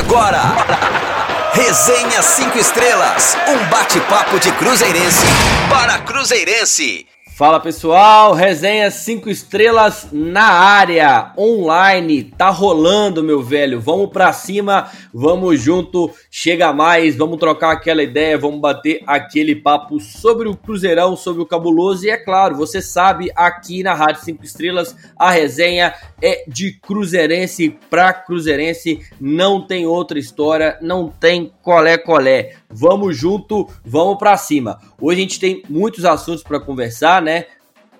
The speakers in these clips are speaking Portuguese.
Agora, Resenha 5 Estrelas, um bate-papo de Cruzeirense para Cruzeirense. Fala pessoal, resenha 5 estrelas na área, online, tá rolando meu velho, vamos pra cima, vamos junto, chega mais, vamos trocar aquela ideia, vamos bater aquele papo sobre o Cruzeirão, sobre o Cabuloso. E é claro, você sabe, aqui na Rádio 5 Estrelas a resenha é de Cruzeirense pra Cruzeirense, não tem outra história, não tem colé colé, vamos junto, vamos pra cima. Hoje a gente tem muitos assuntos para conversar, né?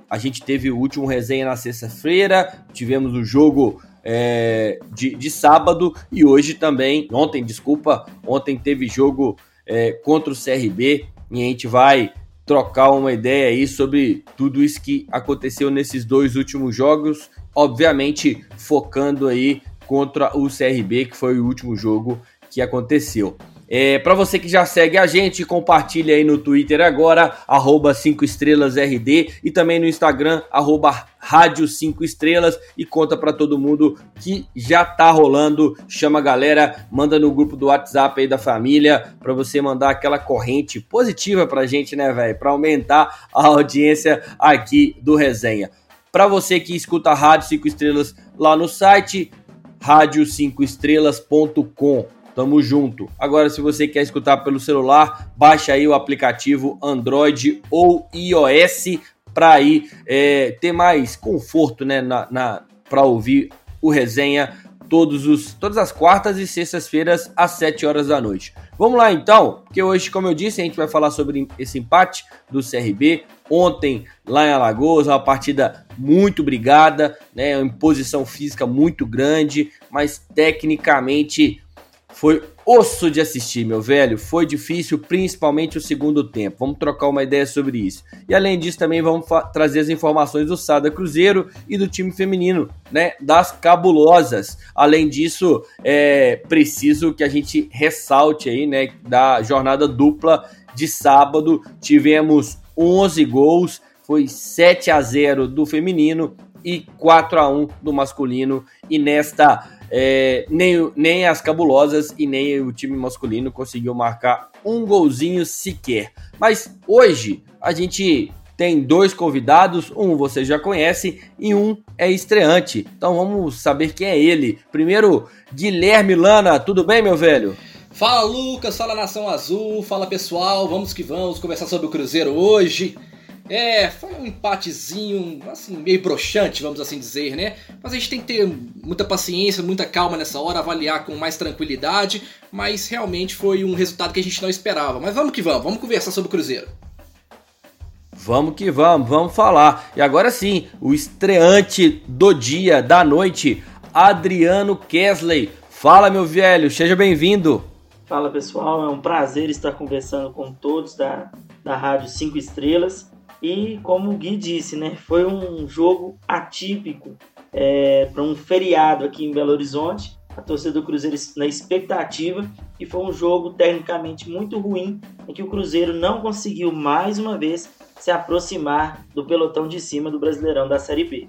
A gente teve o último resenha na sexta-feira, tivemos o jogo é, de, de, sábado e hoje também, ontem, desculpa, ontem teve jogo é, contra o CRB e a gente vai trocar uma ideia aí sobre tudo isso que aconteceu nesses dois últimos jogos, obviamente focando aí contra o CRB, que foi o último jogo que aconteceu. É, para você que já segue a gente, compartilha aí no Twitter agora, arroba 5 estrelas RD e também no Instagram, arroba Rádio 5 Estrelas e conta para todo mundo que já tá rolando. Chama a galera, manda no grupo do WhatsApp aí da família para você mandar aquela corrente positiva pra gente, né, velho? Para aumentar a audiência aqui do Resenha. Para você que escuta a Rádio 5 Estrelas lá no site, rádio5estrelas.com Tamo junto. Agora, se você quer escutar pelo celular, baixa aí o aplicativo Android ou iOS para aí é, ter mais conforto, né, na, na para ouvir o resenha todos os, todas as quartas e sextas-feiras às 7 horas da noite. Vamos lá então, porque hoje, como eu disse, a gente vai falar sobre esse empate do CRB. Ontem, lá em Alagoas, uma partida muito brigada, né, uma imposição física muito grande, mas tecnicamente foi osso de assistir, meu velho. Foi difícil, principalmente o segundo tempo. Vamos trocar uma ideia sobre isso. E além disso, também vamos trazer as informações do Sada Cruzeiro e do time feminino, né? Das cabulosas. Além disso, é preciso que a gente ressalte aí, né? Da jornada dupla de sábado. Tivemos 11 gols, foi 7 a 0 do feminino e 4 a 1 do masculino. E nesta é, nem, nem as cabulosas e nem o time masculino conseguiu marcar um golzinho sequer. Mas hoje a gente tem dois convidados, um você já conhece e um é estreante. Então vamos saber quem é ele. Primeiro, Guilherme Lana, tudo bem, meu velho? Fala Lucas, fala Nação Azul, fala pessoal, vamos que vamos conversar sobre o Cruzeiro hoje. É, foi um empatezinho, assim, meio broxante, vamos assim dizer, né? Mas a gente tem que ter muita paciência, muita calma nessa hora, avaliar com mais tranquilidade, mas realmente foi um resultado que a gente não esperava. Mas vamos que vamos, vamos conversar sobre o Cruzeiro. Vamos que vamos, vamos falar. E agora sim, o estreante do dia, da noite, Adriano Kesley. Fala, meu velho, seja bem-vindo. Fala, pessoal, é um prazer estar conversando com todos da, da Rádio 5 Estrelas. E como o Gui disse, né, foi um jogo atípico é, para um feriado aqui em Belo Horizonte. A torcida do Cruzeiro na expectativa e foi um jogo tecnicamente muito ruim em que o Cruzeiro não conseguiu mais uma vez se aproximar do pelotão de cima do Brasileirão da Série B.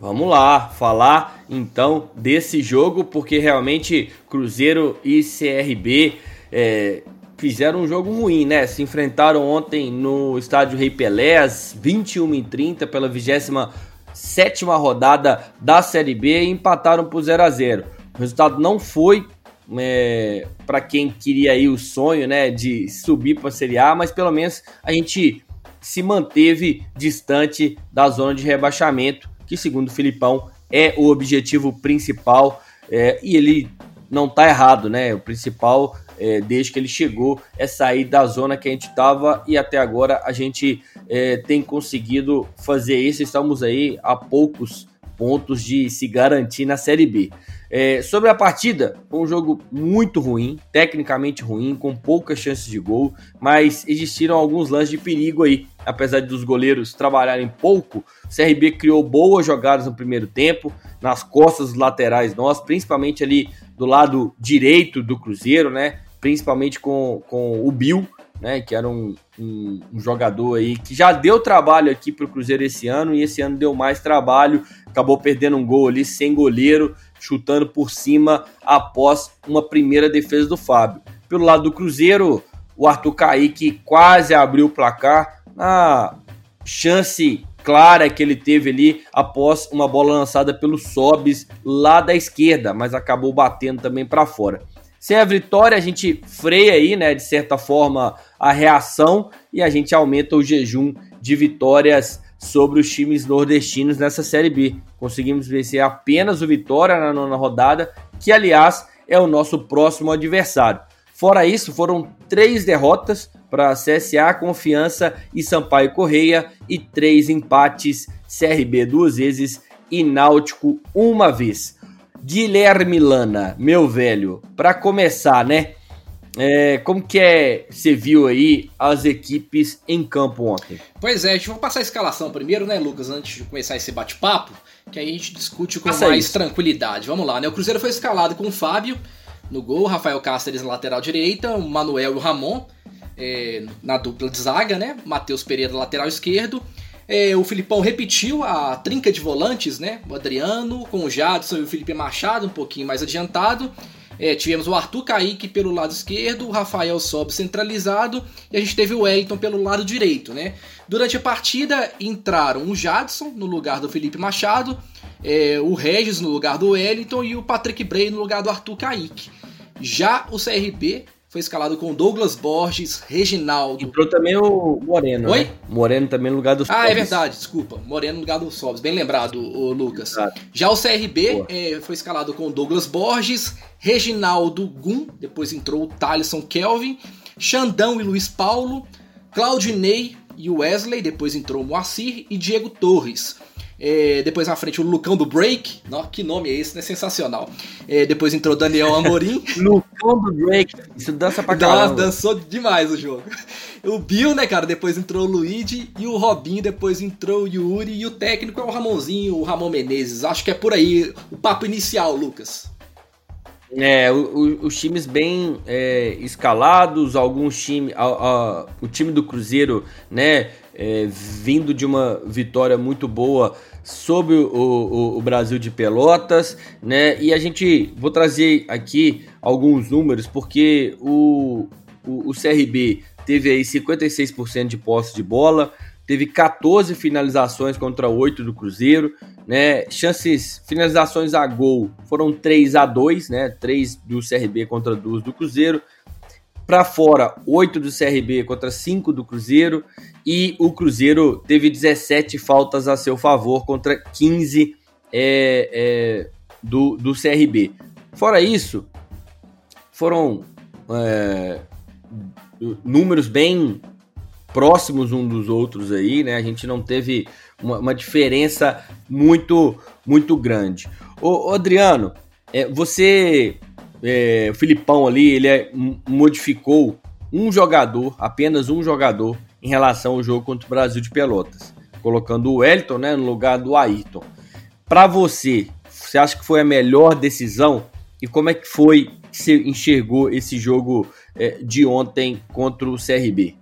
Vamos lá, falar então desse jogo, porque realmente Cruzeiro e CRB é, fizeram um jogo ruim, né? Se enfrentaram ontem no estádio Rei Pelé, às 21h30, pela 27 rodada da Série B e empataram por 0 a 0 O resultado não foi é, para quem queria aí o sonho, né, de subir para a Série A, mas pelo menos a gente se manteve distante da zona de rebaixamento, que segundo o Filipão é o objetivo principal é, e ele não está errado, né? O principal é, desde que ele chegou, é sair da zona que a gente estava e até agora a gente é, tem conseguido fazer isso. Estamos aí a poucos pontos de se garantir na Série B. É, sobre a partida, foi um jogo muito ruim, tecnicamente ruim, com poucas chances de gol, mas existiram alguns lances de perigo aí. Apesar dos goleiros trabalharem pouco, o CRB criou boas jogadas no primeiro tempo, nas costas dos laterais nós, principalmente ali do lado direito do Cruzeiro, né? Principalmente com, com o Bill, né, que era um, um, um, jogador aí que já deu trabalho aqui para o Cruzeiro esse ano e esse ano deu mais trabalho, acabou perdendo um gol ali sem goleiro chutando por cima após uma primeira defesa do Fábio. Pelo lado do Cruzeiro, o Arthur Kaique quase abriu o placar na chance clara que ele teve ali após uma bola lançada pelo Sobis lá da esquerda, mas acabou batendo também para fora. Sem a vitória, a gente freia aí, né, de certa forma, a reação e a gente aumenta o jejum de vitórias sobre os times nordestinos nessa Série B. Conseguimos vencer apenas o Vitória na nona rodada, que aliás é o nosso próximo adversário. Fora isso, foram três derrotas para CSA, Confiança e Sampaio Correia e três empates, CRB duas vezes e Náutico uma vez. Guilherme Lana, meu velho, para começar, né? É, como que é, você viu aí as equipes em campo ontem? Pois é, a gente vai passar a escalação primeiro, né, Lucas, antes de começar esse bate-papo, que aí a gente discute com Passa mais isso. tranquilidade. Vamos lá, né? O Cruzeiro foi escalado com o Fábio no gol, Rafael Cáceres na lateral direita, o Manuel e o Ramon é, na dupla de zaga, né? Matheus Pereira lateral esquerdo. É, o Filipão repetiu a trinca de volantes, né? O Adriano com o Jadson e o Felipe Machado um pouquinho mais adiantado. É, tivemos o Arthur Kaique pelo lado esquerdo, o Rafael Sob centralizado e a gente teve o Wellington pelo lado direito, né? Durante a partida entraram o Jadson no lugar do Felipe Machado, é, o Regis no lugar do Wellington e o Patrick Bray no lugar do Arthur Kaique. Já o CRB foi escalado com Douglas Borges, Reginaldo. Entrou também o Moreno. Oi? Né? Moreno também no lugar do Ah, é verdade, desculpa. Moreno no lugar do Sobs. Bem lembrado, o Lucas. Exato. Já o CRB é, foi escalado com Douglas Borges, Reginaldo Gum, depois entrou o Thaleson Kelvin, Xandão e Luiz Paulo, Claudinei e Wesley, depois entrou o Moacir e Diego Torres. É, depois na frente o Lucão do Break. Nossa, que nome é esse, né? Sensacional. É, depois entrou Daniel Amorim. Lucão do Break. Isso dança pra caramba. Dançou demais o jogo. O Bill, né, cara? Depois entrou o Luigi e o Robinho. Depois entrou o Yuri. E o técnico é o Ramonzinho, o Ramon Menezes. Acho que é por aí o papo inicial, Lucas. É, o, o, os times bem é, escalados, alguns times. o time do Cruzeiro, né? é, vindo de uma vitória muito boa sobre o, o, o, Brasil de Pelotas, né? E a gente vou trazer aqui alguns números porque o, o, o CRB teve aí 56% de posse de bola, teve 14 finalizações contra 8 do Cruzeiro, né? Chances, finalizações a gol foram 3 a 2, né? 3 do CRB contra 2 do Cruzeiro. Para fora, 8 do CRB contra 5 do Cruzeiro. E o Cruzeiro teve 17 faltas a seu favor contra 15 é, é, do, do CRB. Fora isso, foram é, números bem próximos um dos outros aí, né? A gente não teve uma, uma diferença muito muito grande. Ô Adriano, é, você é, o Filipão ali, ele é, modificou um jogador, apenas um jogador, em relação ao jogo contra o Brasil de Pelotas, colocando o Wellington né, no lugar do Ayrton. Para você, você acha que foi a melhor decisão? E como é que foi que você enxergou esse jogo é, de ontem contra o CRB?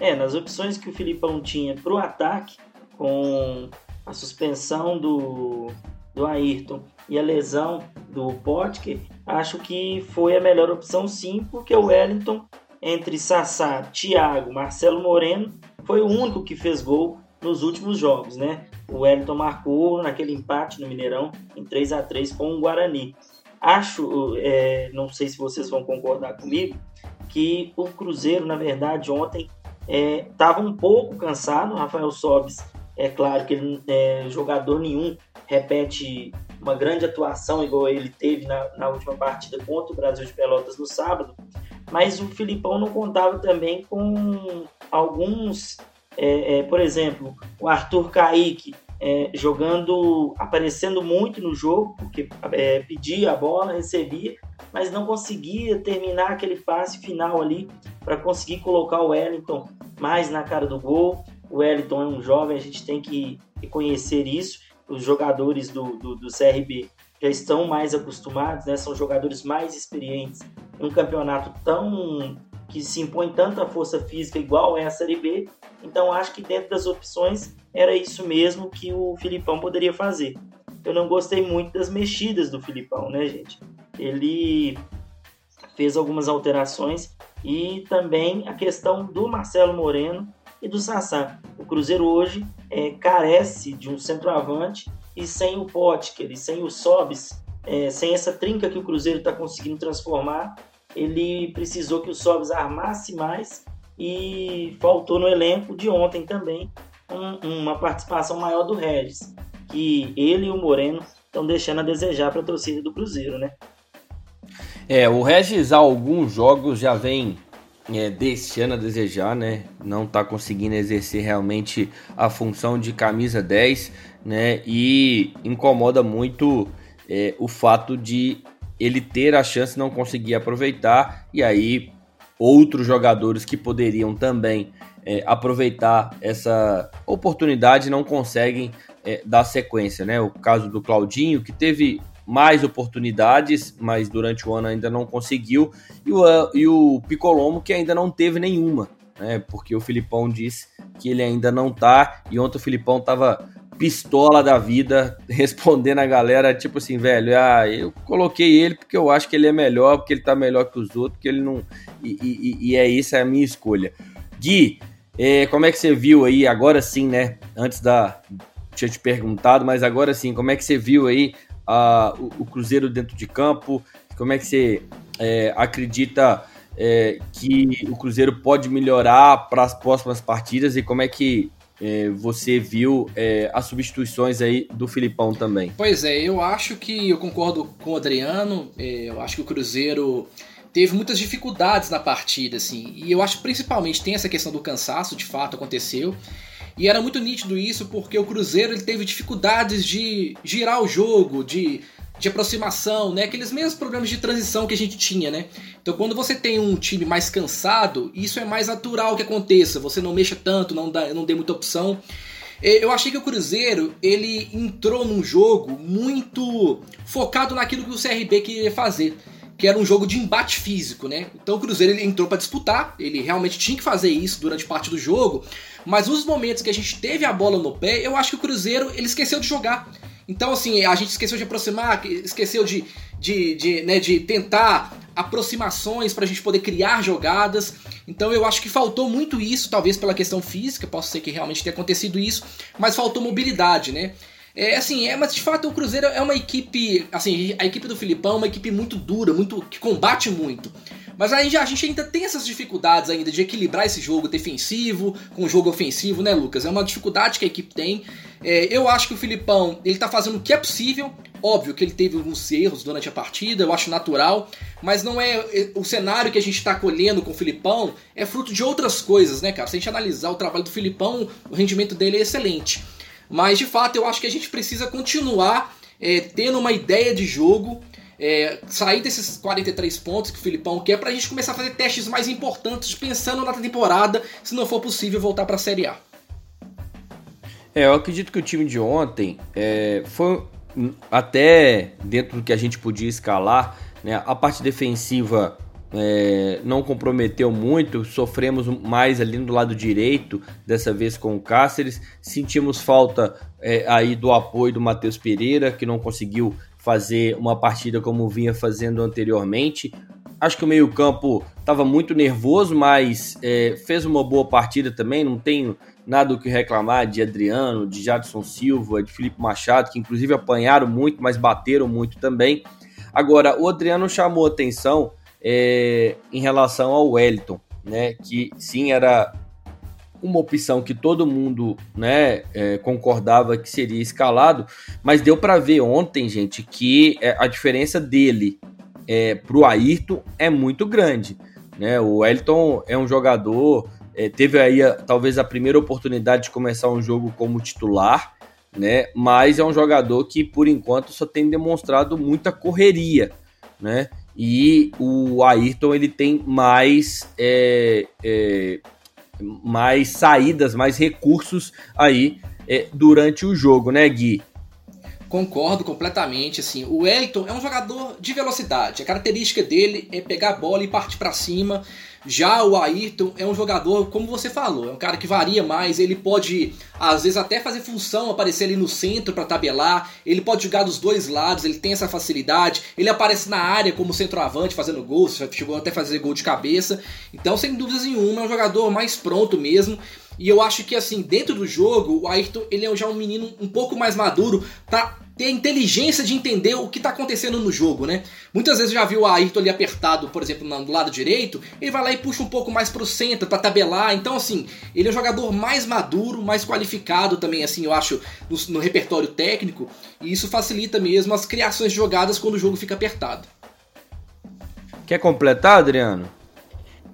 É, nas opções que o Filipão tinha para o ataque, com a suspensão do, do Ayrton e a lesão do Potker, acho que foi a melhor opção sim, porque o Wellington, entre Sassá, Thiago, Marcelo Moreno, foi o único que fez gol nos últimos jogos, né? O Wellington marcou naquele empate no Mineirão em 3 a 3 com o Guarani. Acho, é, não sei se vocês vão concordar comigo, que o Cruzeiro, na verdade, ontem estava é, um pouco cansado. Rafael Sobis, é claro que ele, é, jogador nenhum repete uma grande atuação igual ele teve na, na última partida contra o Brasil de Pelotas no sábado, mas o Filipão não contava também com alguns, é, é, por exemplo, o Arthur Kaique é, jogando, aparecendo muito no jogo, porque é, pedia a bola, recebia, mas não conseguia terminar aquele passe final ali para conseguir colocar o Wellington mais na cara do gol. O Wellington é um jovem, a gente tem que reconhecer isso os jogadores do, do, do CRB já estão mais acostumados, né? são jogadores mais experientes um campeonato tão que se impõe tanta força física igual é a Série B. Então acho que dentro das opções era isso mesmo que o Filipão poderia fazer. eu não gostei muito das mexidas do Filipão, né, gente? Ele fez algumas alterações e também a questão do Marcelo Moreno e do Sassá. O Cruzeiro hoje é, carece de um centroavante e sem o Potker e sem o Sobis, é, sem essa trinca que o Cruzeiro está conseguindo transformar, ele precisou que o Sobis armasse mais e faltou no elenco de ontem também um, uma participação maior do Regis, que ele e o Moreno estão deixando a desejar para a torcida do Cruzeiro, né? É, o Regis há alguns jogos já vem é, deixando a desejar, né? Não está conseguindo exercer realmente a função de camisa 10, né? E incomoda muito é, o fato de ele ter a chance não conseguir aproveitar, e aí outros jogadores que poderiam também é, aproveitar essa oportunidade não conseguem é, dar sequência, né? O caso do Claudinho, que teve mais oportunidades, mas durante o ano ainda não conseguiu, e o, e o Picolomo, que ainda não teve nenhuma, né? Porque o Filipão disse que ele ainda não tá, e ontem o Filipão tava pistola da vida, respondendo a galera, tipo assim, velho, ah, eu coloquei ele porque eu acho que ele é melhor, porque ele tá melhor que os outros, porque ele não. E, e, e é isso, é a minha escolha. Gui, é, como é que você viu aí, agora sim, né? Antes da. Tinha te perguntado, mas agora sim, como é que você viu aí uh, o, o, Cruzeiro dentro de campo? Como é que você é, acredita é, que o Cruzeiro pode melhorar para as próximas partidas e como é que é, você viu é, as substituições aí do Filipão também? Pois é, eu acho que eu concordo com o Adriano. É, eu acho que o Cruzeiro teve muitas dificuldades na partida, assim. E eu acho principalmente tem essa questão do cansaço, de fato aconteceu. E era muito nítido isso porque o Cruzeiro ele teve dificuldades de girar o jogo, de, de aproximação, né? Aqueles mesmos problemas de transição que a gente tinha, né? Então quando você tem um time mais cansado, isso é mais natural que aconteça. Você não mexa tanto, não, dá, não dê muita opção. Eu achei que o Cruzeiro ele entrou num jogo muito focado naquilo que o CRB queria fazer que era um jogo de embate físico, né? Então o Cruzeiro ele entrou para disputar, ele realmente tinha que fazer isso durante parte do jogo, mas nos momentos que a gente teve a bola no pé, eu acho que o Cruzeiro ele esqueceu de jogar. Então, assim, a gente esqueceu de aproximar, esqueceu de, de, de, né, de tentar aproximações para a gente poder criar jogadas. Então, eu acho que faltou muito isso, talvez pela questão física, possa ser que realmente tenha acontecido isso, mas faltou mobilidade, né? É assim, é, mas de fato o Cruzeiro é uma equipe, assim, a equipe do Filipão é uma equipe muito dura, muito que combate muito. Mas aí a gente ainda tem essas dificuldades ainda de equilibrar esse jogo defensivo com o jogo ofensivo, né, Lucas? É uma dificuldade que a equipe tem. É, eu acho que o Filipão ele tá fazendo o que é possível. Óbvio que ele teve alguns erros durante a partida, eu acho natural, mas não é, é o cenário que a gente está colhendo com o Filipão é fruto de outras coisas, né, cara? Se a gente analisar o trabalho do Filipão, o rendimento dele é excelente. Mas de fato eu acho que a gente precisa continuar é, tendo uma ideia de jogo, é, sair desses 43 pontos que o Filipão quer para a gente começar a fazer testes mais importantes, pensando na temporada, se não for possível voltar para a Série A. É, eu acredito que o time de ontem é, foi até dentro do que a gente podia escalar, né, a parte defensiva é, não comprometeu muito, sofremos mais ali do lado direito, dessa vez com o Cáceres. Sentimos falta é, aí do apoio do Matheus Pereira, que não conseguiu fazer uma partida como vinha fazendo anteriormente. Acho que o meio-campo estava muito nervoso, mas é, fez uma boa partida também. Não tenho nada o que reclamar de Adriano, de Jadson Silva, de Felipe Machado, que inclusive apanharam muito, mas bateram muito também. Agora, o Adriano chamou atenção é, em relação ao Wellington, né? Que sim era uma opção que todo mundo né, é, concordava que seria escalado, mas deu para ver ontem, gente, que é, a diferença dele é, para o Ayrton é muito grande. Né? O Wellington é um jogador, é, teve aí a, talvez a primeira oportunidade de começar um jogo como titular, né? mas é um jogador que por enquanto só tem demonstrado muita correria. Né? e o Ayrton ele tem mais é, é, mais saídas, mais recursos aí é, durante o jogo, né, Gui? Concordo completamente, assim, o Wellington é um jogador de velocidade, a característica dele é pegar a bola e partir para cima, já o Ayrton é um jogador, como você falou, é um cara que varia mais, ele pode às vezes até fazer função, aparecer ali no centro para tabelar, ele pode jogar dos dois lados, ele tem essa facilidade, ele aparece na área como centroavante fazendo gols, chegou até a fazer gol de cabeça. Então, sem dúvidas nenhuma, é um jogador mais pronto mesmo. E eu acho que assim, dentro do jogo, o Ayrton, ele é já um menino um pouco mais maduro para ter a inteligência de entender o que está acontecendo no jogo, né? Muitas vezes eu já vi o Ayrton ali apertado, por exemplo, no lado direito, ele vai lá e puxa um pouco mais pro centro para tabelar. Então, assim, ele é um jogador mais maduro, mais qualificado também, assim, eu acho, no, no repertório técnico, e isso facilita mesmo as criações de jogadas quando o jogo fica apertado. Quer completar, Adriano?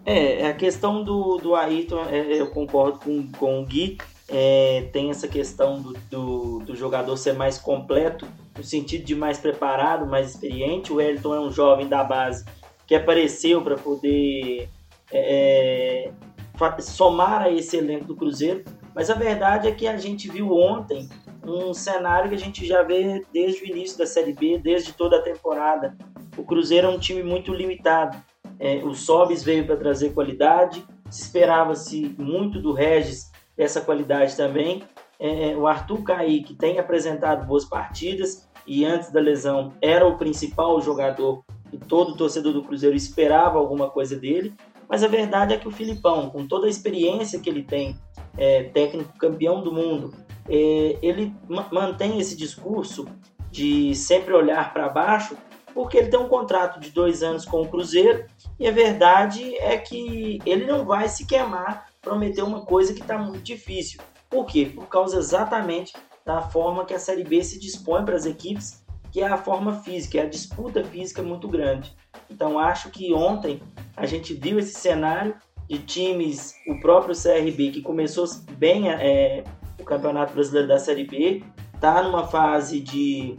É, a questão do, do Ayrton, é, é, eu concordo com, com o Gui, é, tem essa questão do, do, do, jogador ser mais completo, no sentido de mais preparado, mais experiente. O Wellington é um jovem da base que apareceu para poder é, é somar a esse elenco do Cruzeiro, mas a verdade é que a gente viu ontem um cenário que a gente já vê desde o início da Série B, desde toda a temporada. O Cruzeiro é um time muito limitado é, o Sobis veio para trazer qualidade, esperava-se muito do Regis essa qualidade também. É, é, o Arthur Kaique tem apresentado boas partidas e antes da lesão era o principal jogador e todo torcedor do Cruzeiro esperava alguma coisa dele. Mas a verdade é que o Filipão, com toda a experiência que ele tem, é, técnico campeão do mundo, é, ele mantém esse discurso de sempre olhar para baixo porque ele tem um contrato de dois anos com o Cruzeiro e a verdade é que ele não vai se queimar prometer uma coisa que está muito difícil. Por quê? Por causa exatamente da forma que a Série B se dispõe para as equipes, que é a forma física, é a disputa física muito grande. Então acho que ontem a gente viu esse cenário de times, o próprio CRB que começou bem é, o Campeonato Brasileiro da Série B, está numa fase de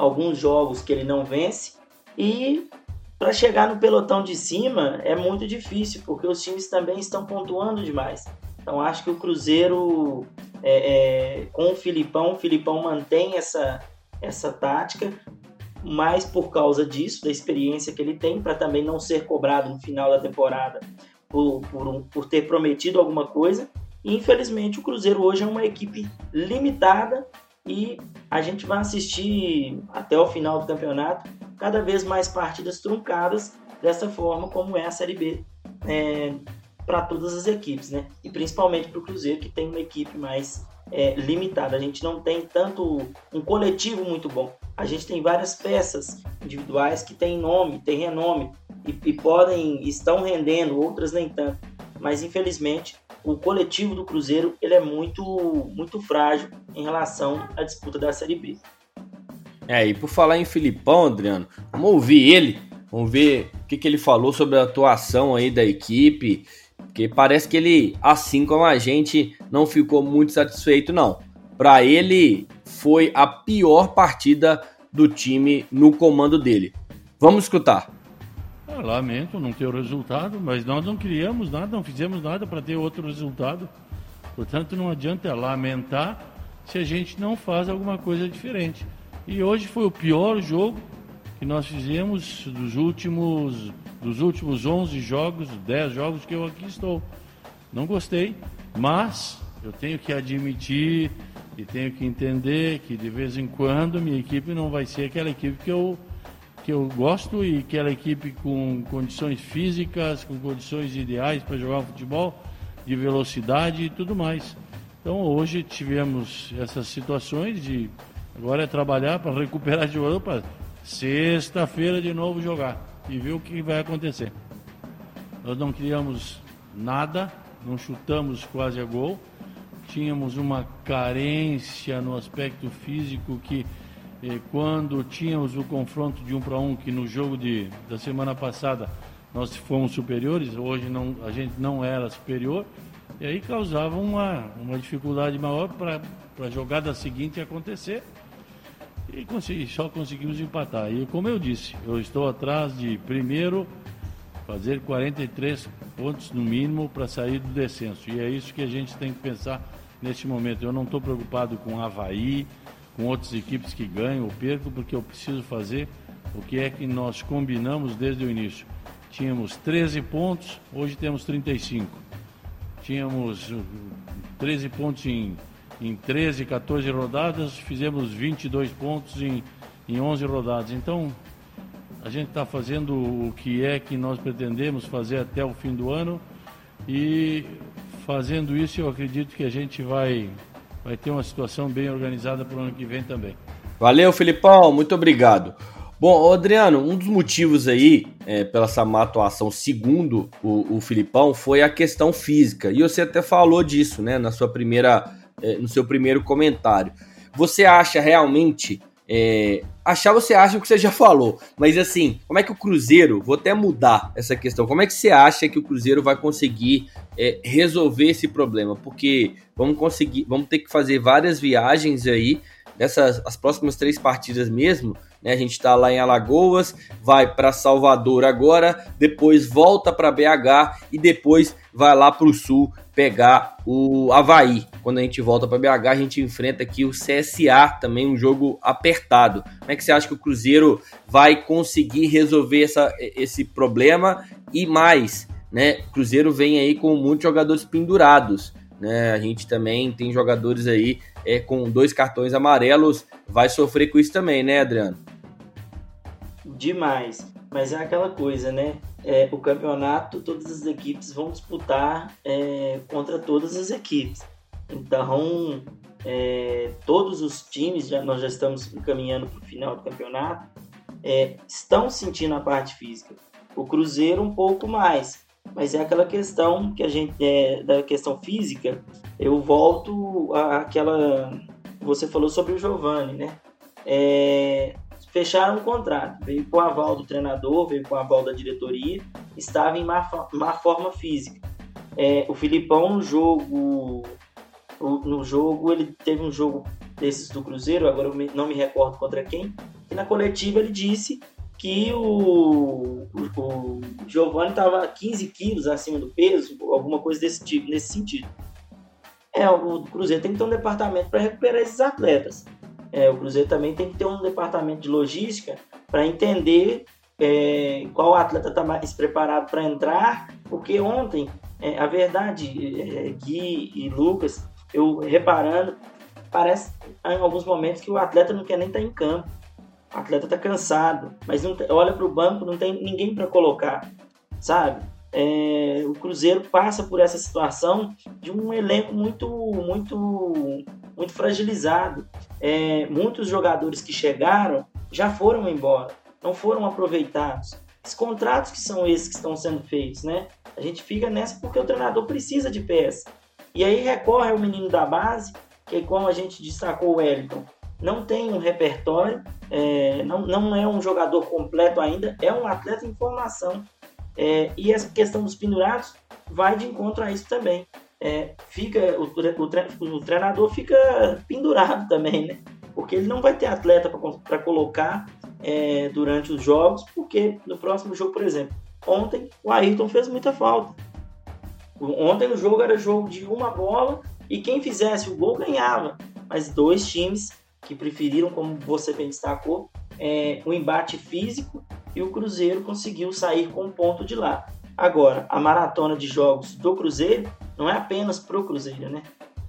alguns jogos que ele não vence e para chegar no pelotão de cima é muito difícil porque os times também estão pontuando demais. Então acho que o Cruzeiro é, é, com o Filipão, o Filipão mantém essa, essa tática, mais por causa disso, da experiência que ele tem, para também não ser cobrado no final da temporada por, por, por ter prometido alguma coisa. Infelizmente o Cruzeiro hoje é uma equipe limitada e a gente vai assistir até o final do campeonato cada vez mais partidas truncadas dessa forma como é a Série B é, para todas as equipes, né? E principalmente para o Cruzeiro que tem uma equipe mais é, limitada. A gente não tem tanto um coletivo muito bom. A gente tem várias peças individuais que têm nome, têm renome e, e podem estão rendendo, outras nem tanto. Mas infelizmente o coletivo do Cruzeiro ele é muito, muito frágil em relação à disputa da Série B. É, e por falar em Filipão, Adriano, vamos ouvir ele, vamos ver o que, que ele falou sobre a atuação aí da equipe, porque parece que ele, assim como a gente, não ficou muito satisfeito, não. Para ele, foi a pior partida do time no comando dele. Vamos escutar. Ah, lamento não ter o resultado, mas nós não criamos nada, não fizemos nada para ter outro resultado. Portanto, não adianta lamentar se a gente não faz alguma coisa diferente. E hoje foi o pior jogo que nós fizemos dos últimos, dos últimos 11 jogos, 10 jogos que eu aqui estou. Não gostei, mas eu tenho que admitir e tenho que entender que de vez em quando minha equipe não vai ser aquela equipe que eu que eu gosto e aquela equipe com condições físicas, com condições ideais para jogar futebol, de velocidade e tudo mais. Então hoje tivemos essas situações de agora é trabalhar para recuperar de jogador para sexta-feira de novo jogar e ver o que vai acontecer. Nós não criamos nada, não chutamos quase a gol, tínhamos uma carência no aspecto físico que quando tínhamos o confronto de um para um, que no jogo de, da semana passada nós fomos superiores, hoje não, a gente não era superior, e aí causava uma, uma dificuldade maior para a jogada seguinte acontecer. E consegui, só conseguimos empatar. E como eu disse, eu estou atrás de primeiro fazer 43 pontos no mínimo para sair do descenso. E é isso que a gente tem que pensar neste momento. Eu não estou preocupado com Havaí, com outras equipes que ganham ou percam, porque eu preciso fazer o que é que nós combinamos desde o início. Tínhamos 13 pontos, hoje temos 35. Tínhamos 13 uh, pontos em, em 13, 14 rodadas, fizemos 22 pontos em, em 11 rodadas. Então, a gente está fazendo o que é que nós pretendemos fazer até o fim do ano e fazendo isso eu acredito que a gente vai, vai ter uma situação bem organizada para o ano que vem também. Valeu, Filipão, muito obrigado. Bom, Adriano, um dos motivos aí é, pela essa má atuação, segundo o, o Filipão, foi a questão física. E você até falou disso, né, na sua primeira, é, no seu primeiro comentário. Você acha realmente é, achar você acha o que você já falou, mas assim, como é que o Cruzeiro, vou até mudar essa questão, como é que você acha que o Cruzeiro vai conseguir é, resolver esse problema? Porque vamos conseguir, vamos ter que fazer várias viagens aí, nessas as próximas três partidas mesmo, né? A gente está lá em Alagoas, vai para Salvador agora, depois volta para BH e depois vai lá para o sul pegar o Havaí. Quando a gente volta para BH, a gente enfrenta aqui o CSA, também um jogo apertado. Como é que você acha que o Cruzeiro vai conseguir resolver essa, esse problema? E mais, né? Cruzeiro vem aí com muitos jogadores pendurados. Né? A gente também tem jogadores aí é, com dois cartões amarelos, vai sofrer com isso também, né, Adriano? Demais. Mas é aquela coisa, né? É, o campeonato, todas as equipes vão disputar é, contra todas as equipes. Então, é, todos os times, já, nós já estamos caminhando para o final do campeonato, é, estão sentindo a parte física. O Cruzeiro um pouco mais, mas é aquela questão que a gente é, da questão física. Eu volto àquela você falou sobre o Giovani, né? É, fecharam um contrato, veio com o aval do treinador, veio com o aval da diretoria, estava em má, má forma física. É, o Filipão no jogo, no jogo ele teve um jogo desses do Cruzeiro, agora eu não me recordo contra quem, e na coletiva ele disse que o, o, Giovanni estava 15 quilos acima do peso, alguma coisa desse tipo, nesse sentido. É, o Cruzeiro tem que ter um departamento para recuperar esses atletas. É, o Cruzeiro também tem que ter um departamento de logística para entender é, qual atleta está mais preparado para entrar, porque ontem, é, a verdade, é, Gui e Lucas, eu reparando, parece em alguns momentos que o atleta não quer nem estar tá em campo. O atleta está cansado, mas não, olha para o banco, não tem ninguém para colocar, sabe? É, o Cruzeiro passa por essa situação de um elenco muito, muito, muito fragilizado. É, muitos jogadores que chegaram já foram embora, não foram aproveitados. Os contratos que são esses que estão sendo feitos, né? A gente fica nessa porque o treinador precisa de peça. E aí recorre ao menino da base, que como a gente destacou o Wellington, não tem um repertório, é, não, não é um jogador completo ainda, é um atleta em formação. É, e essa questão dos pendurados vai de encontro a isso também. É, fica o, o, o, treinador fica pendurado também, né? Porque ele não vai ter atleta para colocar é, durante os jogos, porque no próximo jogo, por exemplo, ontem o Ayrton fez muita falta. Ontem o jogo era jogo de uma bola e quem fizesse o gol ganhava. Mas dois times que preferiram, como você bem destacou, é, o embate físico e o Cruzeiro conseguiu sair com um ponto de lá. Agora, a maratona de jogos do Cruzeiro não é apenas pro Cruzeiro, né?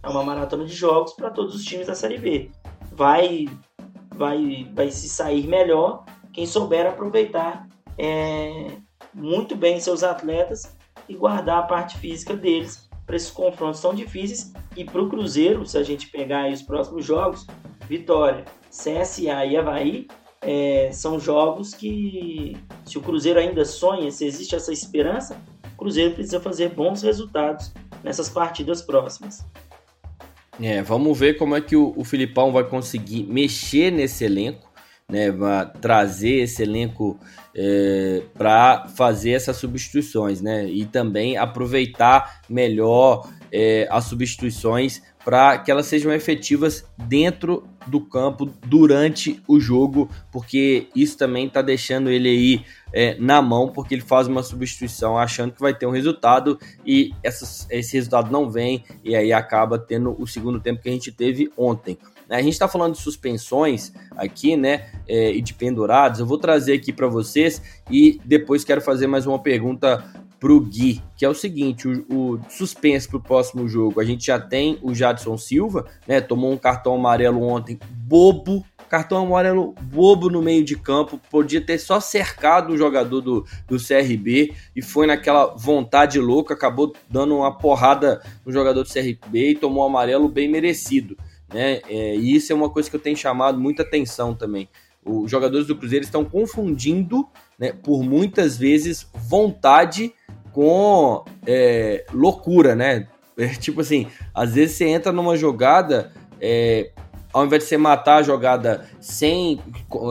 É uma maratona de jogos para todos os times da Série B. Vai, vai, vai se sair melhor quem souber aproveitar é, muito bem seus atletas e guardar a parte física deles para esses confrontos tão difíceis. E para o Cruzeiro, se a gente pegar os próximos jogos, Vitória, CSA e Havaí, é, são jogos que, se o Cruzeiro ainda sonha, se existe essa esperança, o Cruzeiro precisa fazer bons resultados nessas partidas próximas. É, vamos ver como é que o, o Filipão vai conseguir mexer nesse elenco, né? Trazer esse elenco é, para fazer essas substituições, né? E também aproveitar melhor é, as substituições para que elas sejam efetivas dentro do campo durante o jogo, porque isso também está deixando ele aí é, na mão, porque ele faz uma substituição achando que vai ter um resultado e essa, esse resultado não vem, e aí acaba tendo o segundo tempo que a gente teve ontem. A gente está falando de suspensões aqui, né? É, e de pendurados. Eu vou trazer aqui para vocês e depois quero fazer mais uma pergunta pro Gui, que é o seguinte: o, o suspense pro próximo jogo. A gente já tem o Jadson Silva, né? Tomou um cartão amarelo ontem, bobo, cartão amarelo bobo no meio de campo, podia ter só cercado o jogador do, do CRB e foi naquela vontade louca, acabou dando uma porrada no jogador do CRB e tomou um amarelo bem merecido. Né? É, e isso é uma coisa que eu tenho chamado muita atenção também. Os jogadores do Cruzeiro estão confundindo, né, por muitas vezes, vontade com é, loucura, né? É, tipo assim, às vezes você entra numa jogada é, ao invés de você matar a jogada sem,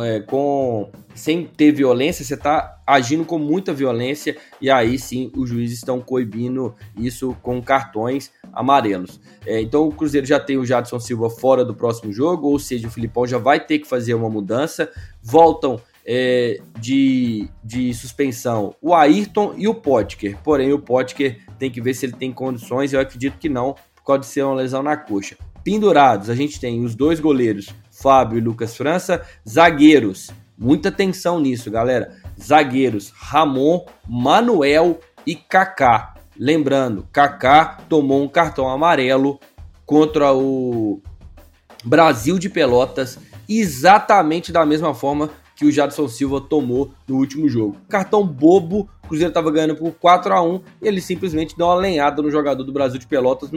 é, com, sem ter violência, você está agindo com muita violência e aí sim os juízes estão coibindo isso com cartões amarelos. É, então o Cruzeiro já tem o Jadson Silva fora do próximo jogo, ou seja, o Filipão já vai ter que fazer uma mudança. Voltam é, de, de suspensão o Ayrton e o Potker. Porém, o Potker tem que ver se ele tem condições. Eu acredito que não, por causa de ser uma lesão na coxa. Pendurados, a gente tem os dois goleiros, Fábio e Lucas França. Zagueiros, muita atenção nisso, galera. Zagueiros, Ramon, Manuel e Kaká. Lembrando, Kaká tomou um cartão amarelo contra o Brasil de Pelotas, exatamente da mesma forma que o Jadson Silva tomou no último jogo. Cartão bobo, o Cruzeiro estava ganhando por 4 a 1 e ele simplesmente deu uma lenhada no jogador do Brasil de Pelotas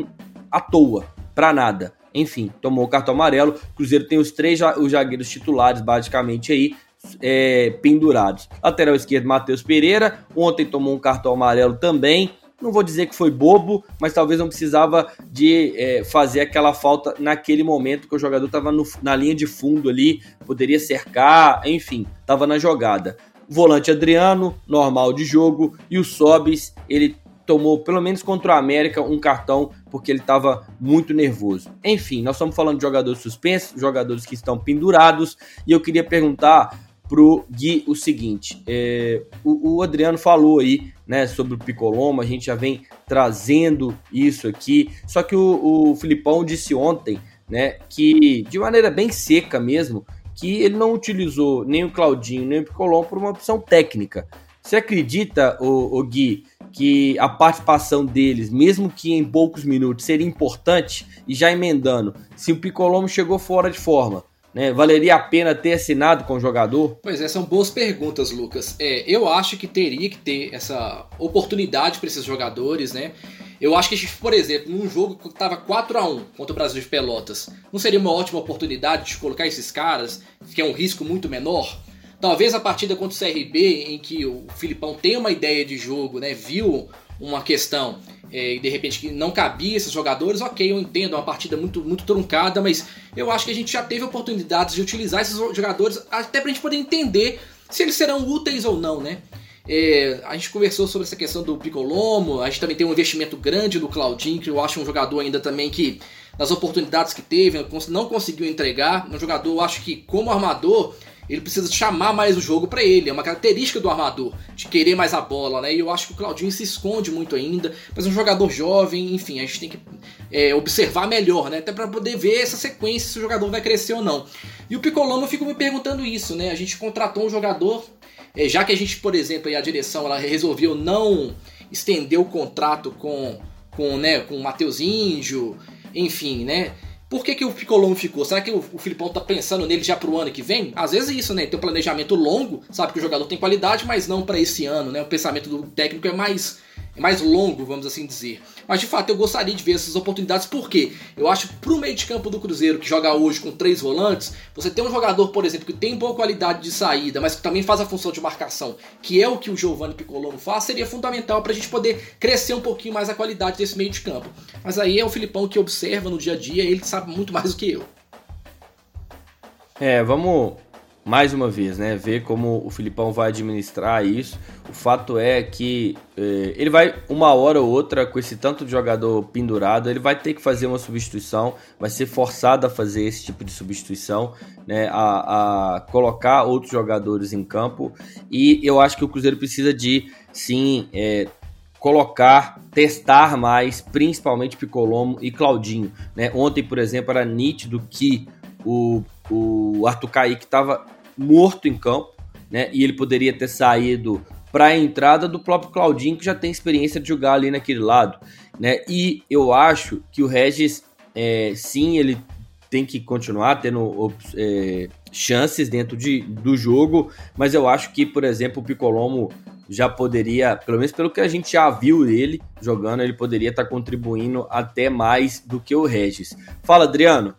à toa para nada. Enfim, tomou o cartão amarelo. O Cruzeiro tem os três os zagueiros titulares, basicamente, aí, é, pendurados. Lateral esquerdo, Matheus Pereira. Ontem tomou um cartão amarelo também. Não vou dizer que foi bobo, mas talvez não precisava de é, fazer aquela falta naquele momento que o jogador estava na linha de fundo ali, poderia cercar, enfim, estava na jogada. Volante Adriano, normal de jogo, e o Sobis, ele tomou, pelo menos contra o América, um cartão porque ele estava muito nervoso. Enfim, nós estamos falando de jogadores suspensos, jogadores que estão pendurados, e eu queria perguntar pro Gui o seguinte: é, o, o, Adriano falou aí né, sobre o Picolomo, a gente já vem trazendo isso aqui, só que o, o Filipão disse ontem né, que, de maneira bem seca mesmo, que ele não utilizou nem o Claudinho nem o Picolomo por uma opção técnica. Você acredita, o, o Gui, que a participação deles, mesmo que em poucos minutos, seria importante? E já emendando, se o Picolomo chegou fora de forma, né, valeria a pena ter assinado com o jogador? Pois é, são boas perguntas, Lucas. É, eu acho que teria que ter essa oportunidade para esses jogadores, né? Eu acho que, por exemplo, num jogo que estava 4 a 1 contra o Brasil de Pelotas, não seria uma ótima oportunidade de colocar esses caras, que é um risco muito menor? Talvez a partida contra o CRB, em que o Filipão tem uma ideia de jogo, né? Viu uma questão e de repente que não cabia esses jogadores, ok, eu entendo, é uma partida muito, muito truncada, mas eu acho que a gente já teve oportunidades de utilizar esses jogadores até pra gente poder entender se eles serão úteis ou não, né? É, a gente conversou sobre essa questão do Picolomo, a gente também tem um investimento grande no Claudinho, que eu acho um jogador ainda também que, nas oportunidades que teve, não conseguiu entregar. Um jogador, eu acho que como armador, ele precisa chamar mais o jogo para ele. É uma característica do armador, de querer mais a bola, né? E eu acho que o Claudinho se esconde muito ainda, mas é um jogador jovem, enfim, a gente tem que é, observar melhor, né? Até para poder ver essa sequência, se o jogador vai crescer ou não. E o Picolombo eu fico me perguntando isso, né? A gente contratou um jogador, é, já que a gente, por exemplo, a direção ela resolveu não estender o contrato com, com, né, com o Matheus Índio, enfim, né? Por que, que o Picolombo ficou? Será que o, o Filipão tá pensando nele já pro ano que vem? Às vezes é isso, né? Tem um planejamento longo, sabe que o jogador tem qualidade, mas não para esse ano, né? O pensamento do técnico é mais mais longo, vamos assim dizer. Mas de fato eu gostaria de ver essas oportunidades, porque eu acho que pro meio de campo do Cruzeiro, que joga hoje com três volantes, você tem um jogador, por exemplo, que tem boa qualidade de saída, mas que também faz a função de marcação, que é o que o Giovanni Piccolomo faz, seria fundamental para a gente poder crescer um pouquinho mais a qualidade desse meio de campo. Mas aí é o Filipão que observa no dia a dia, ele sabe muito mais do que eu. É, vamos mais uma vez, né, ver como o Filipão vai administrar isso. O fato é que eh, ele vai, uma hora ou outra, com esse tanto de jogador pendurado, ele vai ter que fazer uma substituição, vai ser forçado a fazer esse tipo de substituição, né, a, a colocar outros jogadores em campo. E eu acho que o Cruzeiro precisa de, sim, eh, colocar, testar mais, principalmente Picolomo e Claudinho. Né? Ontem, por exemplo, era nítido que o, o Arthur Kaique estava morto em campo, né? E ele poderia ter saído para a entrada do próprio Claudinho, que já tem experiência de jogar ali naquele lado, né? E eu acho que o Regis, é, sim, ele tem que continuar tendo é, chances dentro de, do jogo, mas eu acho que, por exemplo, o Picolomo já poderia, pelo menos pelo que a gente já viu ele jogando, ele poderia estar tá contribuindo até mais do que o Regis. Fala, Adriano.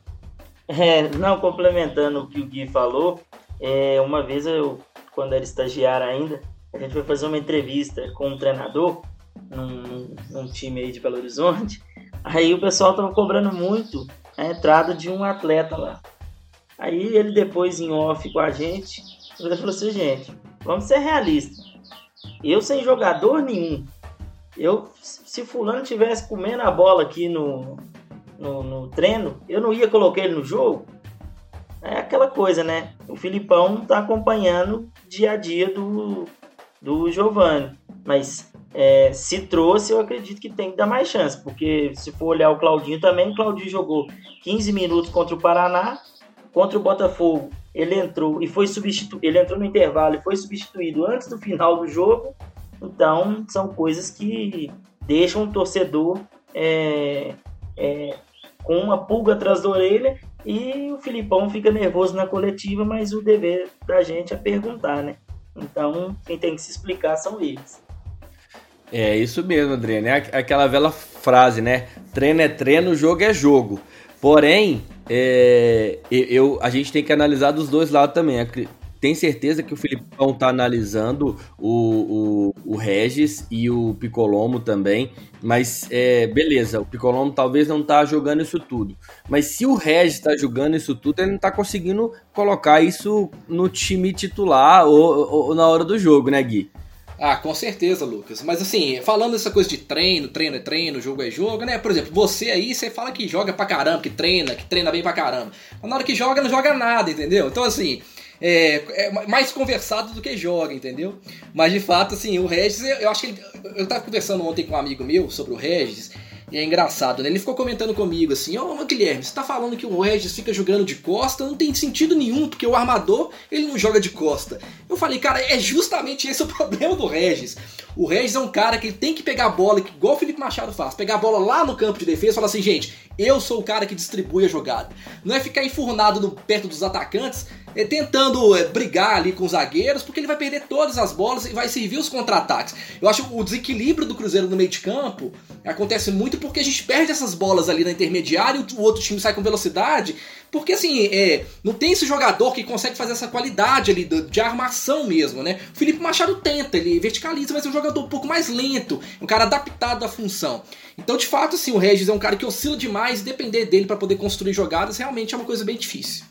É, não, complementando o que o Gui falou, é, uma vez eu, quando era estagiário ainda, a gente foi fazer uma entrevista com um treinador num, num time aí de Belo Horizonte. Aí o pessoal tava cobrando muito a entrada de um atleta lá. Aí ele depois em off com a gente, ele falou assim, gente, vamos ser realistas. Eu sem jogador nenhum. Eu, se fulano tivesse comendo a bola aqui no, no, no treino, eu não ia colocar ele no jogo. É aquela coisa, né? O Filipão tá acompanhando dia a dia do, do Giovanni. Mas é, se trouxe, eu acredito que tem que dar mais chance, porque se for olhar o Claudinho também, o Claudinho jogou 15 minutos contra o Paraná, contra o Botafogo, ele entrou e foi substituído, ele entrou no intervalo e foi substituído antes do final do jogo. Então, são coisas que deixam o torcedor é, uma pulga atrás da orelha e o Filipão fica nervoso na coletiva, mas o dever da gente é perguntar, né? Então, quem tem que se explicar são eles. É isso mesmo, Adriano. É aquela velha frase, né? Treino é treino, jogo é jogo. Porém, é, eu, a gente tem que analisar dos dois lados também. Tem certeza que o Filipão tá analisando o, o, o Regis e o Picolomo também. Mas é, beleza, o Picolomo talvez não tá jogando isso tudo. Mas se o Regis tá jogando isso tudo, ele não tá conseguindo colocar isso no time titular ou, ou, na hora do jogo, né, Gui? Ah, com certeza, Lucas. Mas assim, falando essa coisa de treino, treino é treino, jogo é jogo, né? Por exemplo, você aí, você fala que joga pra caramba, que treina, que treina bem pra caramba. Mas na hora que joga, não joga nada, entendeu? Então, assim, é, é mais conversado do que joga, entendeu? Mas de fato, assim, o Regis, eu, acho que ele. Eu tava conversando ontem com um amigo meu sobre o Regis. E é engraçado, né? Ele ficou comentando comigo assim: Ô oh, Guilherme, você tá falando que o Regis fica jogando de costa? Não tem sentido nenhum, porque o armador ele não joga de costa. Eu falei, cara, é justamente esse o problema do Regis. O Regis é um cara que ele tem que pegar a bola, igual o Felipe Machado faz, pegar a bola lá no campo de defesa e falar assim: gente, eu sou o cara que distribui a jogada. Não é ficar enfurnado no, perto dos atacantes tentando é, brigar ali com os zagueiros, porque ele vai perder todas as bolas e vai servir os contra-ataques. Eu acho o desequilíbrio do Cruzeiro no meio de campo acontece muito porque a gente perde essas bolas ali na intermediária e o outro time sai com velocidade, porque assim, é, não tem esse jogador que consegue fazer essa qualidade ali de, de armação mesmo, né? O Felipe Machado tenta, ele verticaliza, mas é um jogador um pouco mais lento, um cara adaptado à função. Então, de fato, assim, o Regis é um cara que oscila demais e depender dele para poder construir jogadas realmente é uma coisa bem difícil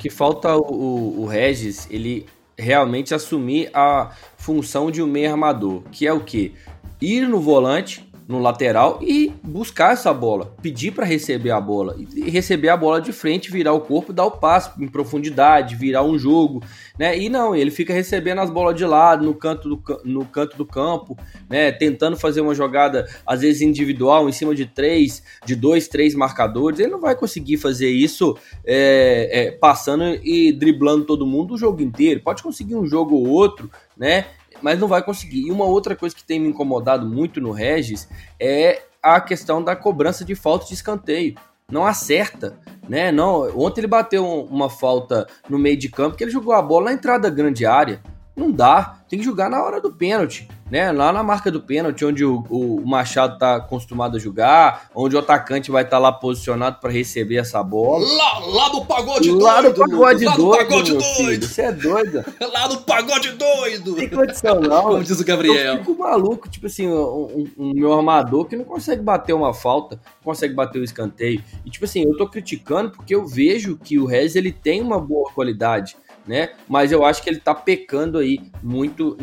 que falta o, o Regis, ele realmente assumir a função de um meio armador, que é o que? Ir no volante, no lateral e buscar essa bola, pedir para receber a bola e receber a bola de frente, virar o corpo, dar o passo em profundidade, virar um jogo, né? E não, ele fica recebendo as bolas de lado, no canto do, no canto do campo, né? Tentando fazer uma jogada às vezes individual em cima de três, de dois, três marcadores. Ele não vai conseguir fazer isso é, é, passando e driblando todo mundo o jogo inteiro. Pode conseguir um jogo ou outro, né? Mas não vai conseguir. E uma outra coisa que tem me incomodado muito no Regis é a questão da cobrança de falta de escanteio. Não acerta, né? Não, ontem ele bateu uma falta no meio de campo que ele jogou a bola na entrada grande área. Não dá, tem que jogar na hora do pênalti né? Lá na marca do pênalti, onde o, o Machado tá acostumado a jogar, onde o atacante vai estar tá lá posicionado para receber essa bola. Lá, lá no pagode lá doido. No pagode lá doido, no pagode doido. Você é doido. lá no pagode doido. Tem condição, não. Como diz o Gabriel. Eu fico maluco, tipo assim, um, um, um meu armador que não consegue bater uma falta, não consegue bater o um escanteio. E tipo assim, eu tô criticando porque eu vejo que o Rez ele tem uma boa qualidade né? Mas eu acho que ele tá pecando aí muito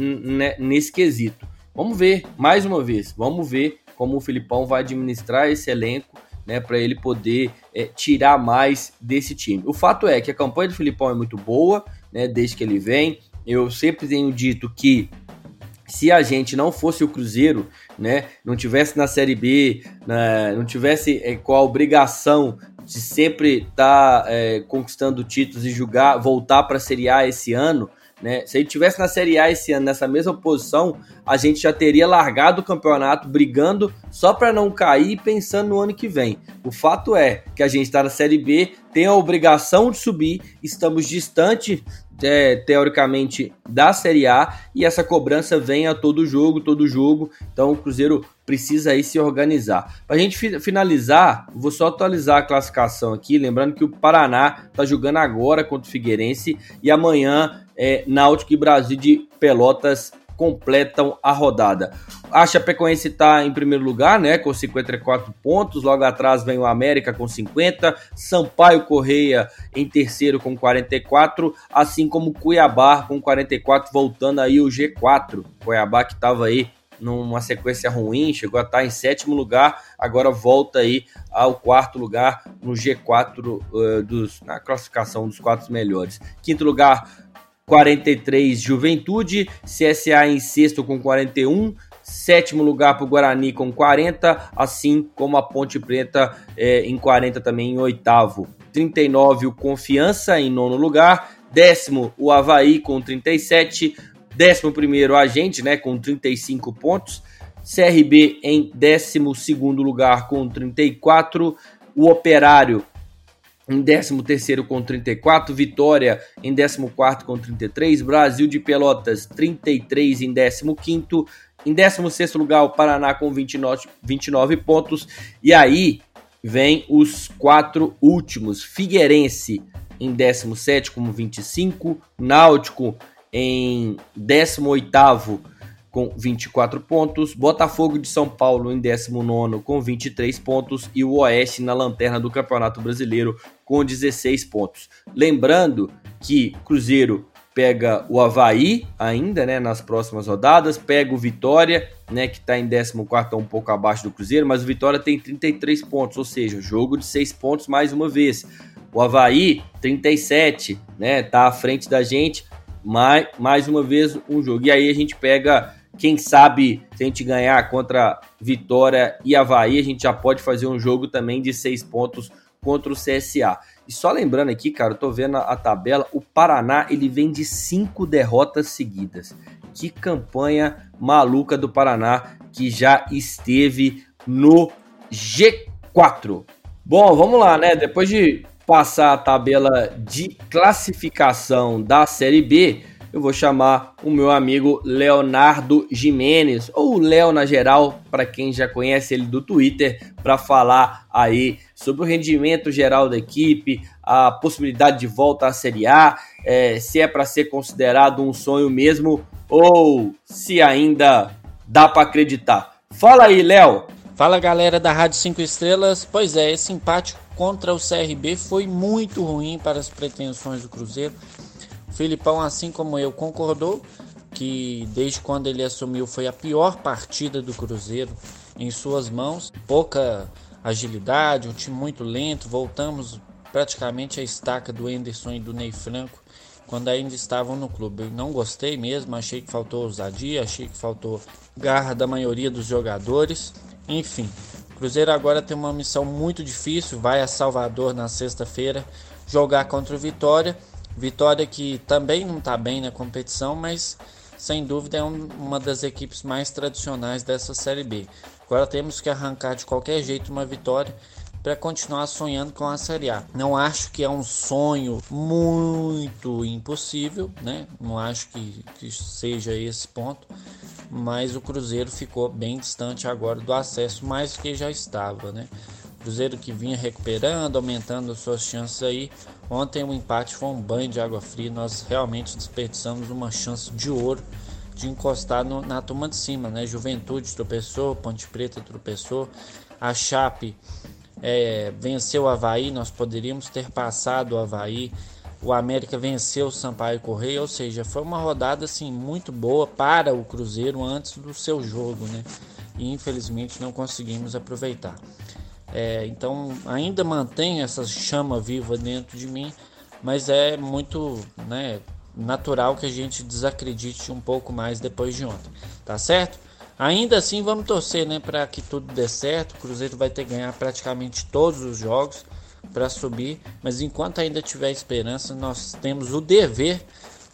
nesse quesito. Vamos ver, mais uma vez, vamos ver como o Filipão vai administrar esse elenco, né, para ele poder é, tirar mais desse time. O fato é que a campanha do Filipão é muito boa, né, desde que ele vem. Eu sempre tenho dito que se a gente não fosse o Cruzeiro, né, não tivesse na Série B, né, não tivesse é, com a obrigação de sempre estar tá, é, conquistando títulos e jogar, voltar para a Série A esse ano, né? Se ele tivesse na Série A esse ano, nessa mesma posição, a gente já teria largado o campeonato brigando só para não cair pensando no ano que vem. O fato é que a gente está na Série B, tem a obrigação de subir, estamos distante é, teoricamente da Série A e essa cobrança vem a todo jogo, todo jogo. Então o Cruzeiro precisa aí se organizar. Para a gente finalizar, vou só atualizar a classificação aqui, lembrando que o Paraná está jogando agora contra o Figueirense e amanhã é, Náutico e Brasil de Pelotas completam a rodada. A Chapecoense está em primeiro lugar, né, com 54 pontos. Logo atrás vem o América com 50, Sampaio Correia em terceiro com 44, assim como Cuiabá com 44, voltando aí o G4. Cuiabá que estava aí numa sequência ruim, chegou a estar tá em sétimo lugar, agora volta aí ao quarto lugar no G4 uh, dos, na classificação dos quatro melhores. Quinto lugar, 43 Juventude, CSA em sexto com 41, sétimo lugar para o Guarani com 40, assim como a Ponte Preta é, em 40 também em oitavo. 39 o Confiança em nono lugar, décimo o Havaí com 37, décimo primeiro a gente né, com 35 pontos, CRB em décimo segundo lugar com 34, o Operário em 13º com 34, Vitória em 14º com 33, Brasil de Pelotas 33 em 15º, em 16º lugar o Paraná com 29, 29 pontos, e aí vem os quatro últimos, Figueirense em 17 com 25, Náutico em 18º com 24 pontos, Botafogo de São Paulo em 19 com 23 pontos e o Oeste na lanterna do Campeonato Brasileiro com 16 pontos. Lembrando que Cruzeiro pega o Havaí ainda, né, nas próximas rodadas, pega o Vitória, né, que está em 14 um pouco abaixo do Cruzeiro, mas o Vitória tem 33 pontos, ou seja, jogo de 6 pontos mais uma vez. O Havaí, 37, né, tá à frente da gente, mais, mais uma vez um jogo. E aí a gente pega quem sabe, se a gente ganhar contra Vitória e Havaí, a gente já pode fazer um jogo também de seis pontos contra o CSA. E só lembrando aqui, cara, eu tô vendo a tabela, o Paraná ele vem de cinco derrotas seguidas. Que campanha maluca do Paraná que já esteve no G4. Bom, vamos lá, né? Depois de passar a tabela de classificação da Série B, eu vou chamar o meu amigo Leonardo Jimenez, ou Léo na geral, para quem já conhece ele do Twitter, para falar aí sobre o rendimento geral da equipe, a possibilidade de volta à Série A, é, se é para ser considerado um sonho mesmo ou se ainda dá para acreditar. Fala aí, Léo. Fala galera da Rádio 5 Estrelas. Pois é, esse empate contra o CRB foi muito ruim para as pretensões do Cruzeiro. Filipão, assim como eu, concordou que desde quando ele assumiu foi a pior partida do Cruzeiro em suas mãos. Pouca agilidade, um time muito lento. Voltamos praticamente à estaca do Enderson e do Ney Franco quando ainda estavam no clube. Eu não gostei mesmo, achei que faltou ousadia, achei que faltou garra da maioria dos jogadores. Enfim, o Cruzeiro agora tem uma missão muito difícil, vai a Salvador na sexta-feira jogar contra o Vitória Vitória que também não está bem na competição, mas sem dúvida é um, uma das equipes mais tradicionais dessa Série B. Agora temos que arrancar de qualquer jeito uma vitória para continuar sonhando com a Série A. Não acho que é um sonho muito impossível, né? Não acho que, que seja esse ponto, mas o Cruzeiro ficou bem distante agora do acesso, mais do que já estava, né? Cruzeiro que vinha recuperando, aumentando suas chances aí. Ontem o empate foi um banho de água fria. Nós realmente desperdiçamos uma chance de ouro de encostar no, na turma de cima, né? Juventude tropeçou, Ponte Preta tropeçou, a Chape é, venceu o Havaí, nós poderíamos ter passado o Havaí. O América venceu o Sampaio Correia, ou seja, foi uma rodada assim muito boa para o Cruzeiro antes do seu jogo, né? E infelizmente não conseguimos aproveitar. É, então ainda mantém essa chama viva dentro de mim, mas é muito né, natural que a gente desacredite um pouco mais depois de ontem, tá certo? Ainda assim vamos torcer né, para que tudo dê certo. O Cruzeiro vai ter que ganhar praticamente todos os jogos para subir, mas enquanto ainda tiver esperança, nós temos o dever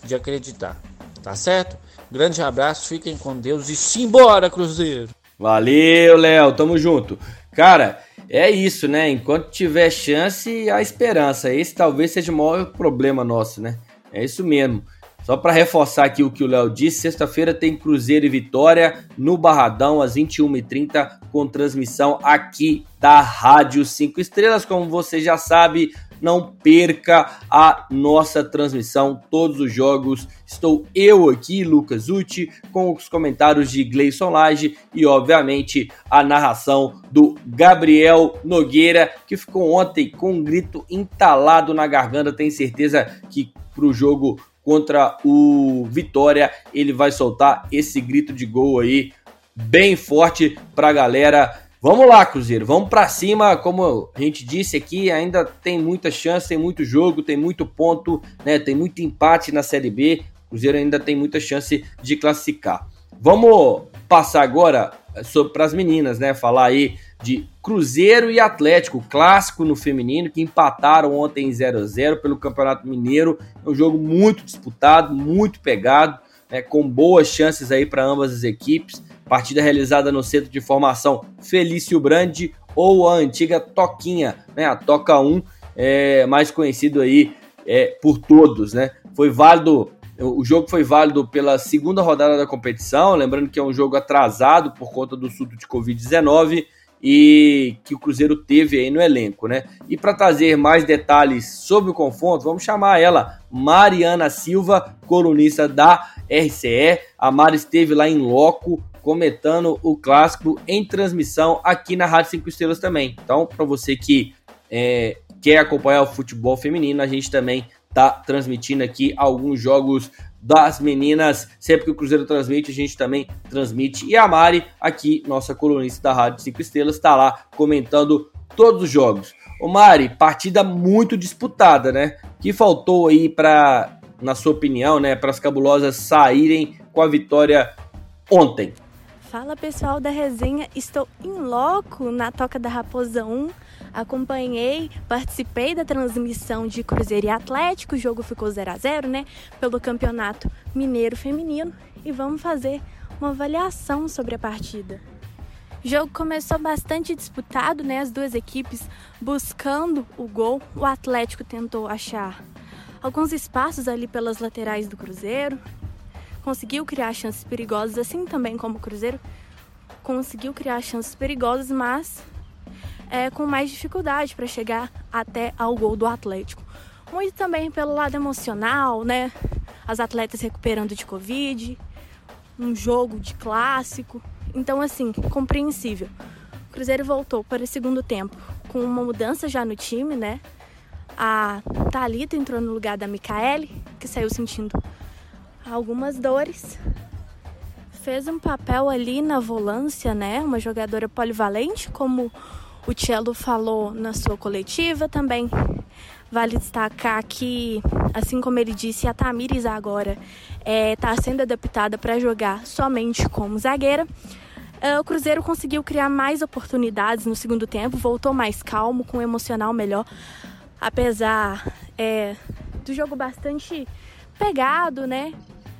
de acreditar. Tá certo? Grande abraço, fiquem com Deus e simbora, Cruzeiro! Valeu, Léo, tamo junto. Cara, é isso, né? Enquanto tiver chance, há esperança. Esse talvez seja o maior problema nosso, né? É isso mesmo. Só para reforçar aqui o que o Léo disse, sexta-feira tem Cruzeiro e Vitória no Barradão, às 21h30, com transmissão aqui da Rádio 5 Estrelas. Como você já sabe, não perca a nossa transmissão, todos os jogos. Estou eu aqui, Lucas Uti, com os comentários de Gleison Lage e, obviamente, a narração do Gabriel Nogueira, que ficou ontem com um grito entalado na garganta. Tenho certeza que para o jogo contra o Vitória, ele vai soltar esse grito de gol aí bem forte para a galera. Vamos lá, Cruzeiro, vamos para cima. Como a gente disse aqui, ainda tem muita chance, tem muito jogo, tem muito ponto, né? Tem muito empate na Série B. Cruzeiro ainda tem muita chance de classificar. Vamos passar agora para as meninas, né? Falar aí de Cruzeiro e Atlético, clássico no feminino, que empataram ontem em 0 a 0 pelo Campeonato Mineiro. É um jogo muito disputado, muito pegado, né, com boas chances aí para ambas as equipes. Partida realizada no centro de formação Felício Brandi ou a antiga Toquinha, né, a Toca 1, é, mais conhecido aí é, por todos, né? Foi válido o jogo foi válido pela segunda rodada da competição, lembrando que é um jogo atrasado por conta do surto de Covid-19 e que o Cruzeiro teve aí no elenco, né? E para trazer mais detalhes sobre o confronto, vamos chamar ela, Mariana Silva, colunista da RCE. A Mari esteve lá em loco comentando o clássico em transmissão aqui na Rádio 5 Estrelas também. Então, para você que é, quer acompanhar o futebol feminino, a gente também tá transmitindo aqui alguns jogos das meninas. Sempre que o Cruzeiro transmite, a gente também transmite. E a Mari, aqui, nossa colunista da Rádio 5 Estrelas, está lá comentando todos os jogos. Ô Mari, partida muito disputada, né? Que faltou aí para, na sua opinião, né, para as cabulosas saírem com a vitória ontem? Fala pessoal da resenha, estou em loco na Toca da Raposa 1 acompanhei, participei da transmissão de Cruzeiro e Atlético, o jogo ficou 0 a 0 né, pelo Campeonato Mineiro Feminino, e vamos fazer uma avaliação sobre a partida. O jogo começou bastante disputado, né, as duas equipes buscando o gol. O Atlético tentou achar alguns espaços ali pelas laterais do Cruzeiro, conseguiu criar chances perigosas, assim também como o Cruzeiro conseguiu criar chances perigosas, mas é, com mais dificuldade para chegar até ao gol do Atlético. Muito também pelo lado emocional, né? As atletas recuperando de Covid, um jogo de clássico. Então, assim, compreensível. O Cruzeiro voltou para o segundo tempo com uma mudança já no time, né? A Thalita entrou no lugar da Micaele, que saiu sentindo algumas dores. Fez um papel ali na volância, né? Uma jogadora polivalente, como o Cello falou na sua coletiva também. Vale destacar que, assim como ele disse, a Tamires agora está é, tá sendo adaptada para jogar somente como zagueira. É, o Cruzeiro conseguiu criar mais oportunidades no segundo tempo, voltou mais calmo, com um emocional melhor, apesar é, do jogo bastante pegado, né?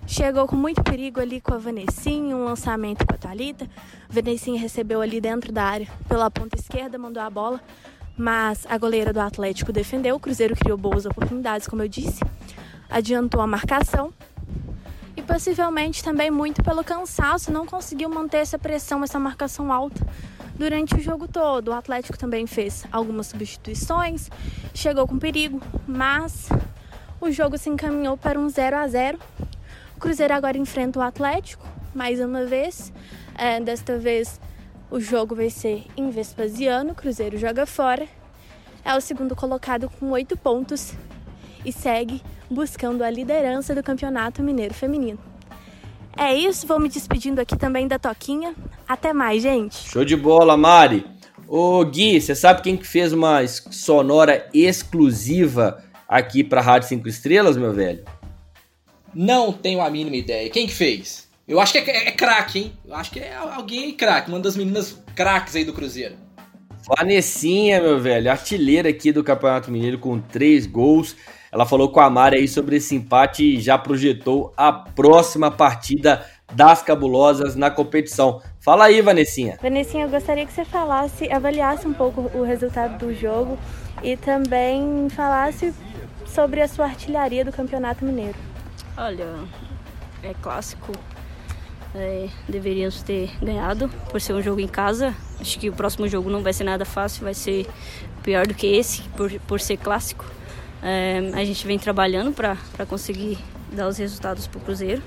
Chegou com muito perigo ali com a Vanessinha, um lançamento com a Thalita. A Vanessinha recebeu ali dentro da área pela ponta esquerda, mandou a bola, mas a goleira do Atlético defendeu. O Cruzeiro criou boas oportunidades, como eu disse, adiantou a marcação e possivelmente também muito pelo cansaço, não conseguiu manter essa pressão, essa marcação alta durante o jogo todo. O Atlético também fez algumas substituições, chegou com perigo, mas o jogo se encaminhou para um 0 a 0 Cruzeiro agora enfrenta o Atlético, mais uma vez. É, desta vez o jogo vai ser em Vespasiano, Cruzeiro joga fora. É o segundo colocado com oito pontos e segue buscando a liderança do Campeonato Mineiro Feminino. É isso, vou me despedindo aqui também da Toquinha. Até mais, gente. Show de bola, Mari. Ô Gui, você sabe quem que fez uma sonora exclusiva aqui para Rádio 5 Estrelas, meu velho? Não tenho a mínima ideia. Quem que fez? Eu acho que é, é, craque, hein? Eu acho que é alguém aí craque, uma das meninas craques aí do Cruzeiro. Vanessinha, meu velho, artilheira aqui do Campeonato Mineiro com três gols. Ela falou com a Mari aí sobre esse empate e já projetou a próxima partida das cabulosas na competição. Fala aí, Vanessinha. Vanessinha, eu gostaria que você falasse, avaliasse um pouco o resultado do jogo e também falasse sobre a sua artilharia do Campeonato Mineiro. Olha, é clássico. É, deveríamos ter ganhado por ser um jogo em casa. Acho que o próximo jogo não vai ser nada fácil, vai ser pior do que esse, por, por ser clássico. É, a gente vem trabalhando para conseguir dar os resultados para o Cruzeiro.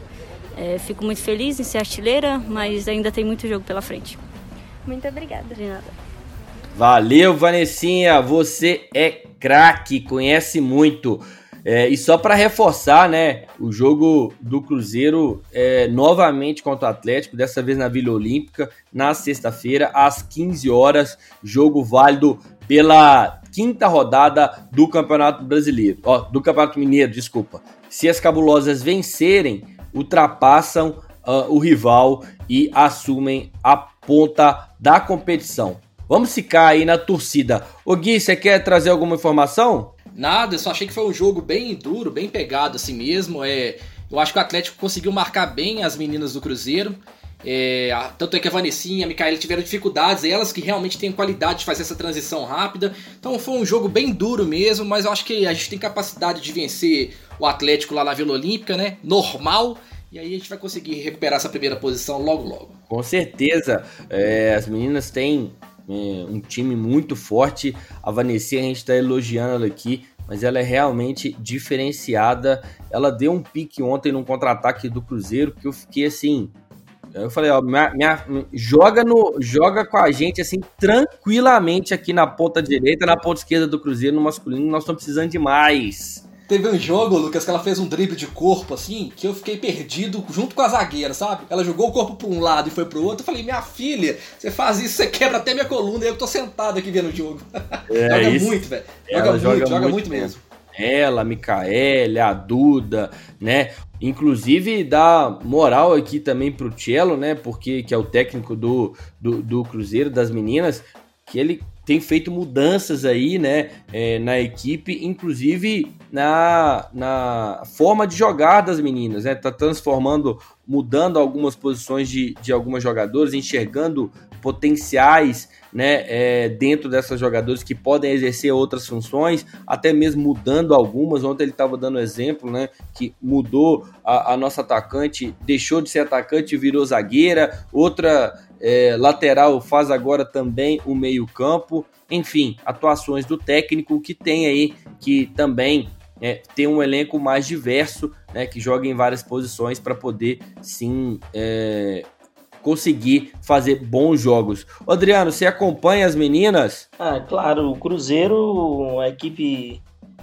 É, fico muito feliz em ser artilheira, mas ainda tem muito jogo pela frente. Muito obrigada. De nada. Valeu, Vanessinha. Você é craque, conhece muito. É, e só para reforçar, né, o jogo do Cruzeiro é, novamente contra o Atlético, dessa vez na Vila Olímpica, na sexta-feira, às 15 horas, jogo válido pela quinta rodada do Campeonato Brasileiro, ó, do Campeonato Mineiro, desculpa. Se as cabulosas vencerem, ultrapassam uh, o rival e assumem a ponta da competição. Vamos ficar aí na torcida. Ô Gui, você quer trazer alguma informação? Nada, eu só achei que foi um jogo bem duro, bem pegado assim mesmo. É, eu acho que o Atlético conseguiu marcar bem as meninas do Cruzeiro. É, tanto é que a Vanessinha e a Micaela tiveram dificuldades, elas que realmente têm qualidade de fazer essa transição rápida. Então foi um jogo bem duro mesmo, mas eu acho que a gente tem capacidade de vencer o Atlético lá na Vila Olímpica, né? Normal. E aí a gente vai conseguir recuperar essa primeira posição logo logo. Com certeza. É, as meninas têm é, um time muito forte. A Vanessinha, a gente está elogiando ela aqui, mas ela é realmente diferenciada. Ela deu um pique ontem num contra-ataque do Cruzeiro que eu fiquei assim eu falei, ó, minha, minha, joga, no, joga com a gente assim tranquilamente aqui na ponta direita, na ponta esquerda do Cruzeiro, no masculino, nós estamos precisando de mais. Teve um jogo, Lucas, que ela fez um drible de corpo, assim, que eu fiquei perdido junto com a zagueira, sabe? Ela jogou o corpo pra um lado e foi pro outro. Eu falei, minha filha, você faz isso, você quebra até minha coluna. E eu tô sentado aqui vendo o jogo. É, joga isso. muito, velho. Joga, joga, muito, joga muito muito mesmo. mesmo. ela, a Micaele, a Duda, né? Inclusive dá moral aqui também pro Cello, né? Porque que é o técnico do, do, do Cruzeiro, das meninas, que ele tem feito mudanças aí, né, é, na equipe, inclusive na, na forma de jogar das meninas, né, tá transformando, mudando algumas posições de, de algumas jogadoras, enxergando potenciais, né, é, dentro dessas jogadoras que podem exercer outras funções, até mesmo mudando algumas. Ontem ele estava dando exemplo, né, que mudou a, a nossa atacante, deixou de ser atacante e virou zagueira. Outra é, lateral faz agora também o meio-campo. Enfim, atuações do técnico que tem aí, que também é, tem um elenco mais diverso, né, que joga em várias posições para poder sim é, conseguir fazer bons jogos. Adriano, você acompanha as meninas? Ah, claro, o Cruzeiro, a equipe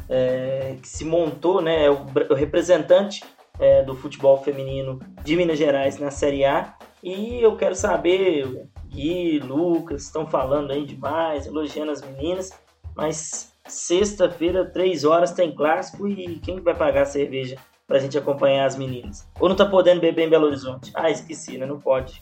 é, que se montou, né, é o, o representante é, do futebol feminino de Minas Gerais na Série A. E eu quero saber, Gui, Lucas, estão falando aí demais, elogiando as meninas, mas sexta-feira, três horas, tem clássico e quem vai pagar a cerveja pra gente acompanhar as meninas? Ou não tá podendo beber em Belo Horizonte? Ah, esqueci, né? Não pode.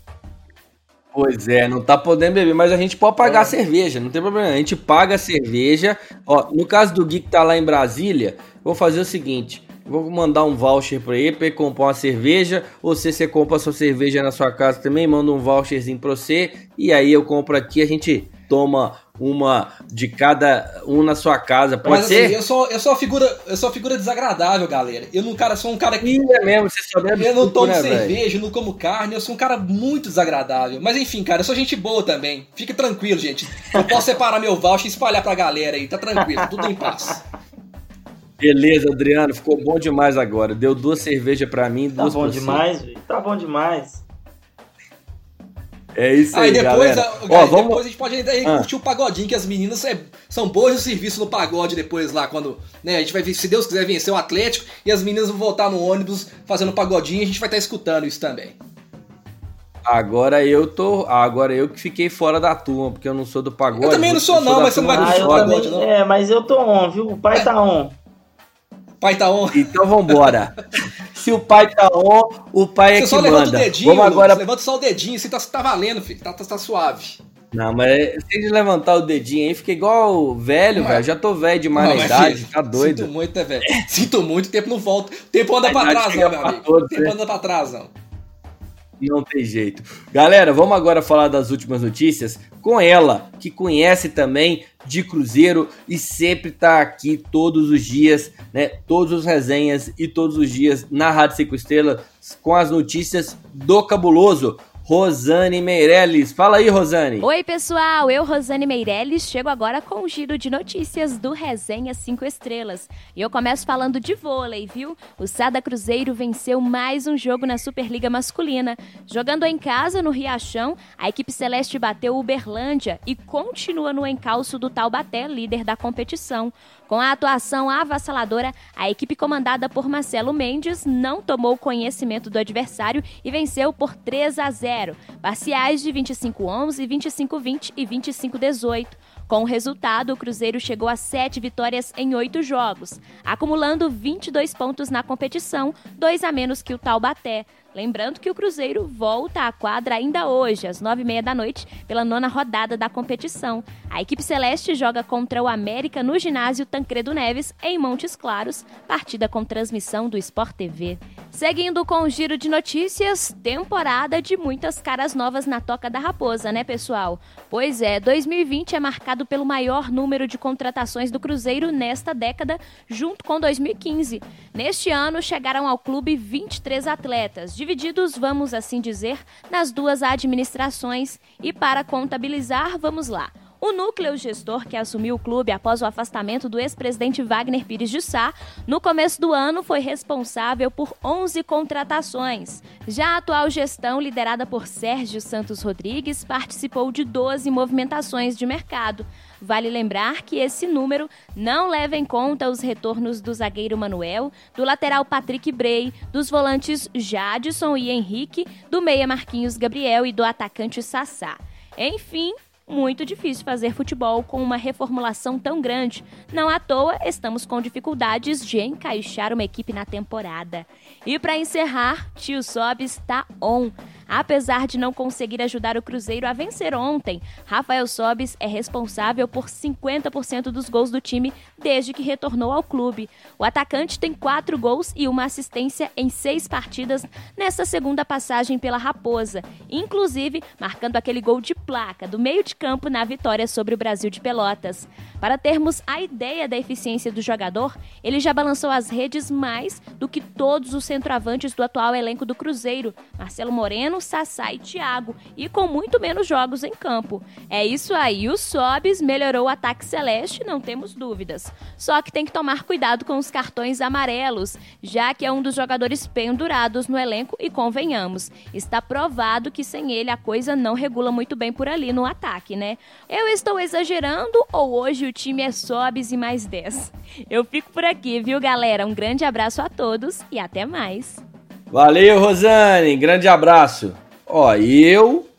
Pois é, não tá podendo beber, mas a gente pode pagar É. a cerveja, não tem problema. A gente paga a cerveja. Ó, no caso do Gui que tá lá em Brasília, vou fazer o seguinte: vou mandar um voucher pra ele, pra ele comprar uma cerveja. Ou se você compra a sua cerveja na sua casa também, manda um voucherzinho pra você. E aí eu compro aqui, a gente toma uma de cada um na sua casa. Pode Mas ser? assim, eu sou, eu sou uma figura, eu sou uma figura desagradável, galera. Eu não, cara, sou um cara que Ih, é mesmo, você só bebe Eu não tomo né, cerveja, eu não como carne, eu sou um cara muito desagradável. Mas enfim, cara, eu sou gente boa também. Fique tranquilo, gente. Eu posso separar meu voucher e espalhar pra galera aí, tá tranquilo, tudo em paz. Beleza, Adriano, ficou bom demais agora. Deu duas cervejas pra mim, Tá duas bom pra você. demais. Tá bom demais. É isso aí, Aí depois, galera. a, Ó, vamos... depois a gente pode ainda aí Ah. curtir o pagodinho, que as meninas é- são boas no serviço no pagode depois lá, quando né, a gente vai se Deus quiser, vencer o Atlético e as meninas vão voltar no ônibus fazendo pagodinho, a gente vai estar escutando isso também. Agora eu tô. Agora eu que fiquei fora da turma, porque eu não sou do pagode. Eu também não sou Eu não, da mas você não vai Ah, curtir do eu o pagode. também. não? É, mas eu tô on, viu? O pai tá on. Pai tá on. Então vambora. Se o pai tá on, o pai é Você que só levanta manda. o dedinho, Vamos agora. levanta só o dedinho, assim tá, tá valendo, filho, tá, tá, tá suave. Não, mas sem de levantar o dedinho aí, fica igual velho, velho. Já tô velho demais não, na idade, filho, tá doido. Sinto muito, né, velho? Sinto muito, o tempo não volta. O tempo anda pra trás, não, meu amigo. o tempo né? anda pra trás, não. Não tem jeito. Galera, vamos agora falar das últimas notícias com ela, que conhece também de Cruzeiro e sempre tá aqui todos os dias, né? Todos os resenhas e todos os dias na Rádio 5 Estrelas com as notícias do Cabuloso. Rosane Meirelles. Fala aí, Rosane. Oi, pessoal. Eu, Rosane Meirelles, chego agora com o um giro de notícias do Resenha 5 Estrelas. E eu começo falando de vôlei, viu? O Sada Cruzeiro venceu mais um jogo na Superliga Masculina. Jogando em casa, no Riachão, a equipe celeste bateu Uberlândia e continua no encalço do Taubaté, líder da competição. Com a atuação avassaladora, a equipe comandada por Marcelo Mendes não tomou conhecimento do adversário e venceu por 3 a 0, parciais de 25-11, 25-20 e 25-18. Com o resultado, o Cruzeiro chegou a sete vitórias em oito jogos, acumulando 22 pontos na competição, dois a menos que o Taubaté. Lembrando que o Cruzeiro volta à quadra ainda hoje, às nove e meia da noite, pela nona rodada da competição. A equipe celeste joga contra o América no ginásio Tancredo Neves, em Montes Claros, partida com transmissão do Sport TV. Seguindo com o giro de notícias, temporada de muitas caras novas na Toca da Raposa, né, pessoal? Pois é, 2020 é marcado pelo maior número de contratações do Cruzeiro nesta década, junto com 2015. Neste ano, chegaram ao clube 23 atletas divididos, vamos assim dizer, nas duas administrações. E para contabilizar, vamos lá. O núcleo gestor que assumiu o clube após o afastamento do ex-presidente Wagner Pires de Sá, no começo do ano foi responsável por 11 contratações. Já a atual gestão, liderada por Sérgio Santos Rodrigues, participou de 12 movimentações de mercado. Vale lembrar que esse número não leva em conta os retornos do zagueiro Manuel, do lateral Patrick Bray, dos volantes Jadson e Henrique, do meia Marquinhos Gabriel e do atacante Sassá. Enfim, muito difícil fazer futebol com uma reformulação tão grande. Não à toa, estamos com dificuldades de encaixar uma equipe na temporada. E para encerrar, Tio Sob está on. Apesar de não conseguir ajudar o Cruzeiro a vencer ontem, Rafael Sobis é responsável por 50% dos gols do time desde que retornou ao clube. O atacante tem quatro gols e uma assistência em seis partidas nessa segunda passagem pela Raposa, inclusive marcando aquele gol de placa do meio de campo na vitória sobre o Brasil de Pelotas. Para termos a ideia da eficiência do jogador, ele já balançou as redes mais do que todos os centroavantes do atual elenco do Cruzeiro, Marcelo Moreno, Sassá e Thiago, e com muito menos jogos em campo. É isso aí, o Sobis melhorou o ataque celeste, não temos dúvidas. Só que tem que tomar cuidado com os cartões amarelos, já que é um dos jogadores pendurados no elenco e convenhamos, está provado que sem ele a coisa não regula muito bem por ali no ataque, né? Eu estou exagerando ou hoje o time é Sobis e mais 10? Eu fico por aqui, viu, galera? Um grande abraço a todos e até mais. Valeu, Rosane. Grande abraço. Ó, eu,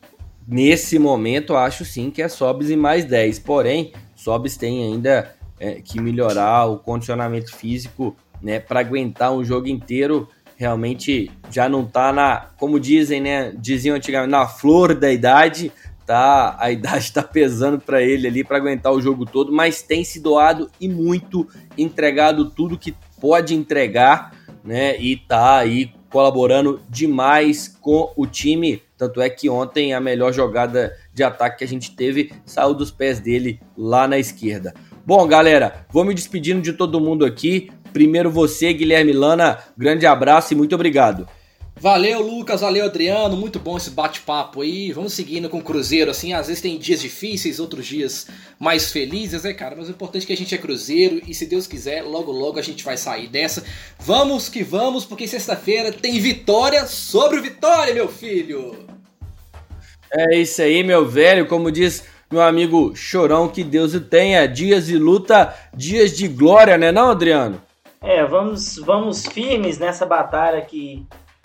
nesse momento, acho sim que é Sobs e mais 10. Porém, Sobs tem ainda é, que melhorar o condicionamento físico, né, para aguentar um jogo inteiro. Realmente já não tá na, como dizem, né, diziam antigamente, na flor da idade, tá? A idade tá pesando para ele ali para aguentar o jogo todo, mas tem se doado e muito, entregado tudo que pode entregar, né? E tá aí colaborando demais com o time. Tanto é que ontem a melhor jogada de ataque que a gente teve saiu dos pés dele lá na esquerda. Bom, galera, vou me despedindo de todo mundo aqui. Primeiro você, Guilherme Lana, grande abraço e muito obrigado. Valeu, Lucas, valeu, Adriano. Muito bom esse bate-papo aí. Vamos seguindo com o Cruzeiro, assim. Às vezes tem dias difíceis, outros dias mais felizes, né, cara? Mas o importante é que a gente é Cruzeiro e, se Deus quiser, logo, logo a gente vai sair dessa. Vamos que vamos, porque sexta-feira tem vitória sobre o Vitória, meu filho. É isso aí, meu velho. Como diz meu amigo Chorão, que Deus o tenha. Dias de luta, dias de glória, né, não, Adriano? É, vamos, vamos firmes nessa batalha que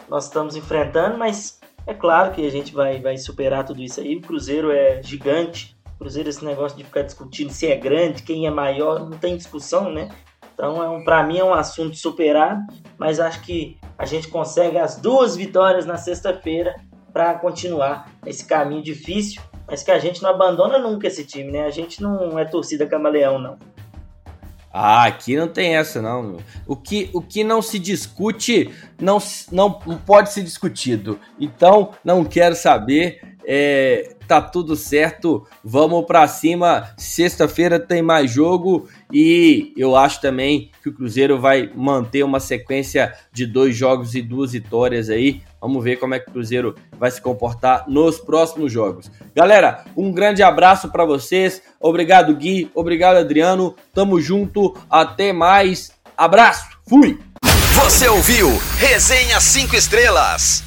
nós estamos enfrentando, mas é claro que a gente vai, vai superar tudo isso aí. O Cruzeiro é gigante. O Cruzeiro, esse negócio de ficar discutindo se é grande, quem é maior, não tem discussão, né? Então, é um, para mim, é um assunto superado, mas acho que a gente consegue as duas vitórias na sexta-feira para continuar esse caminho difícil, mas que a gente não abandona nunca esse time, né? A gente não é torcida camaleão, não. Ah, aqui não tem essa, não. O que, o que não se discute não, não, pode ser discutido. Então, não quero saber. É, tá tudo certo. Vamos para cima. Sexta-feira tem mais jogo e eu acho também que o Cruzeiro vai manter uma sequência de dois jogos e duas vitórias aí. Vamos ver como é que o Cruzeiro vai se comportar nos próximos jogos. Galera, um grande abraço para vocês. Obrigado, Gui. Obrigado, Adriano. Tamo junto. Até mais. Abraço. Fui. Você ouviu Resenha 5 Estrelas.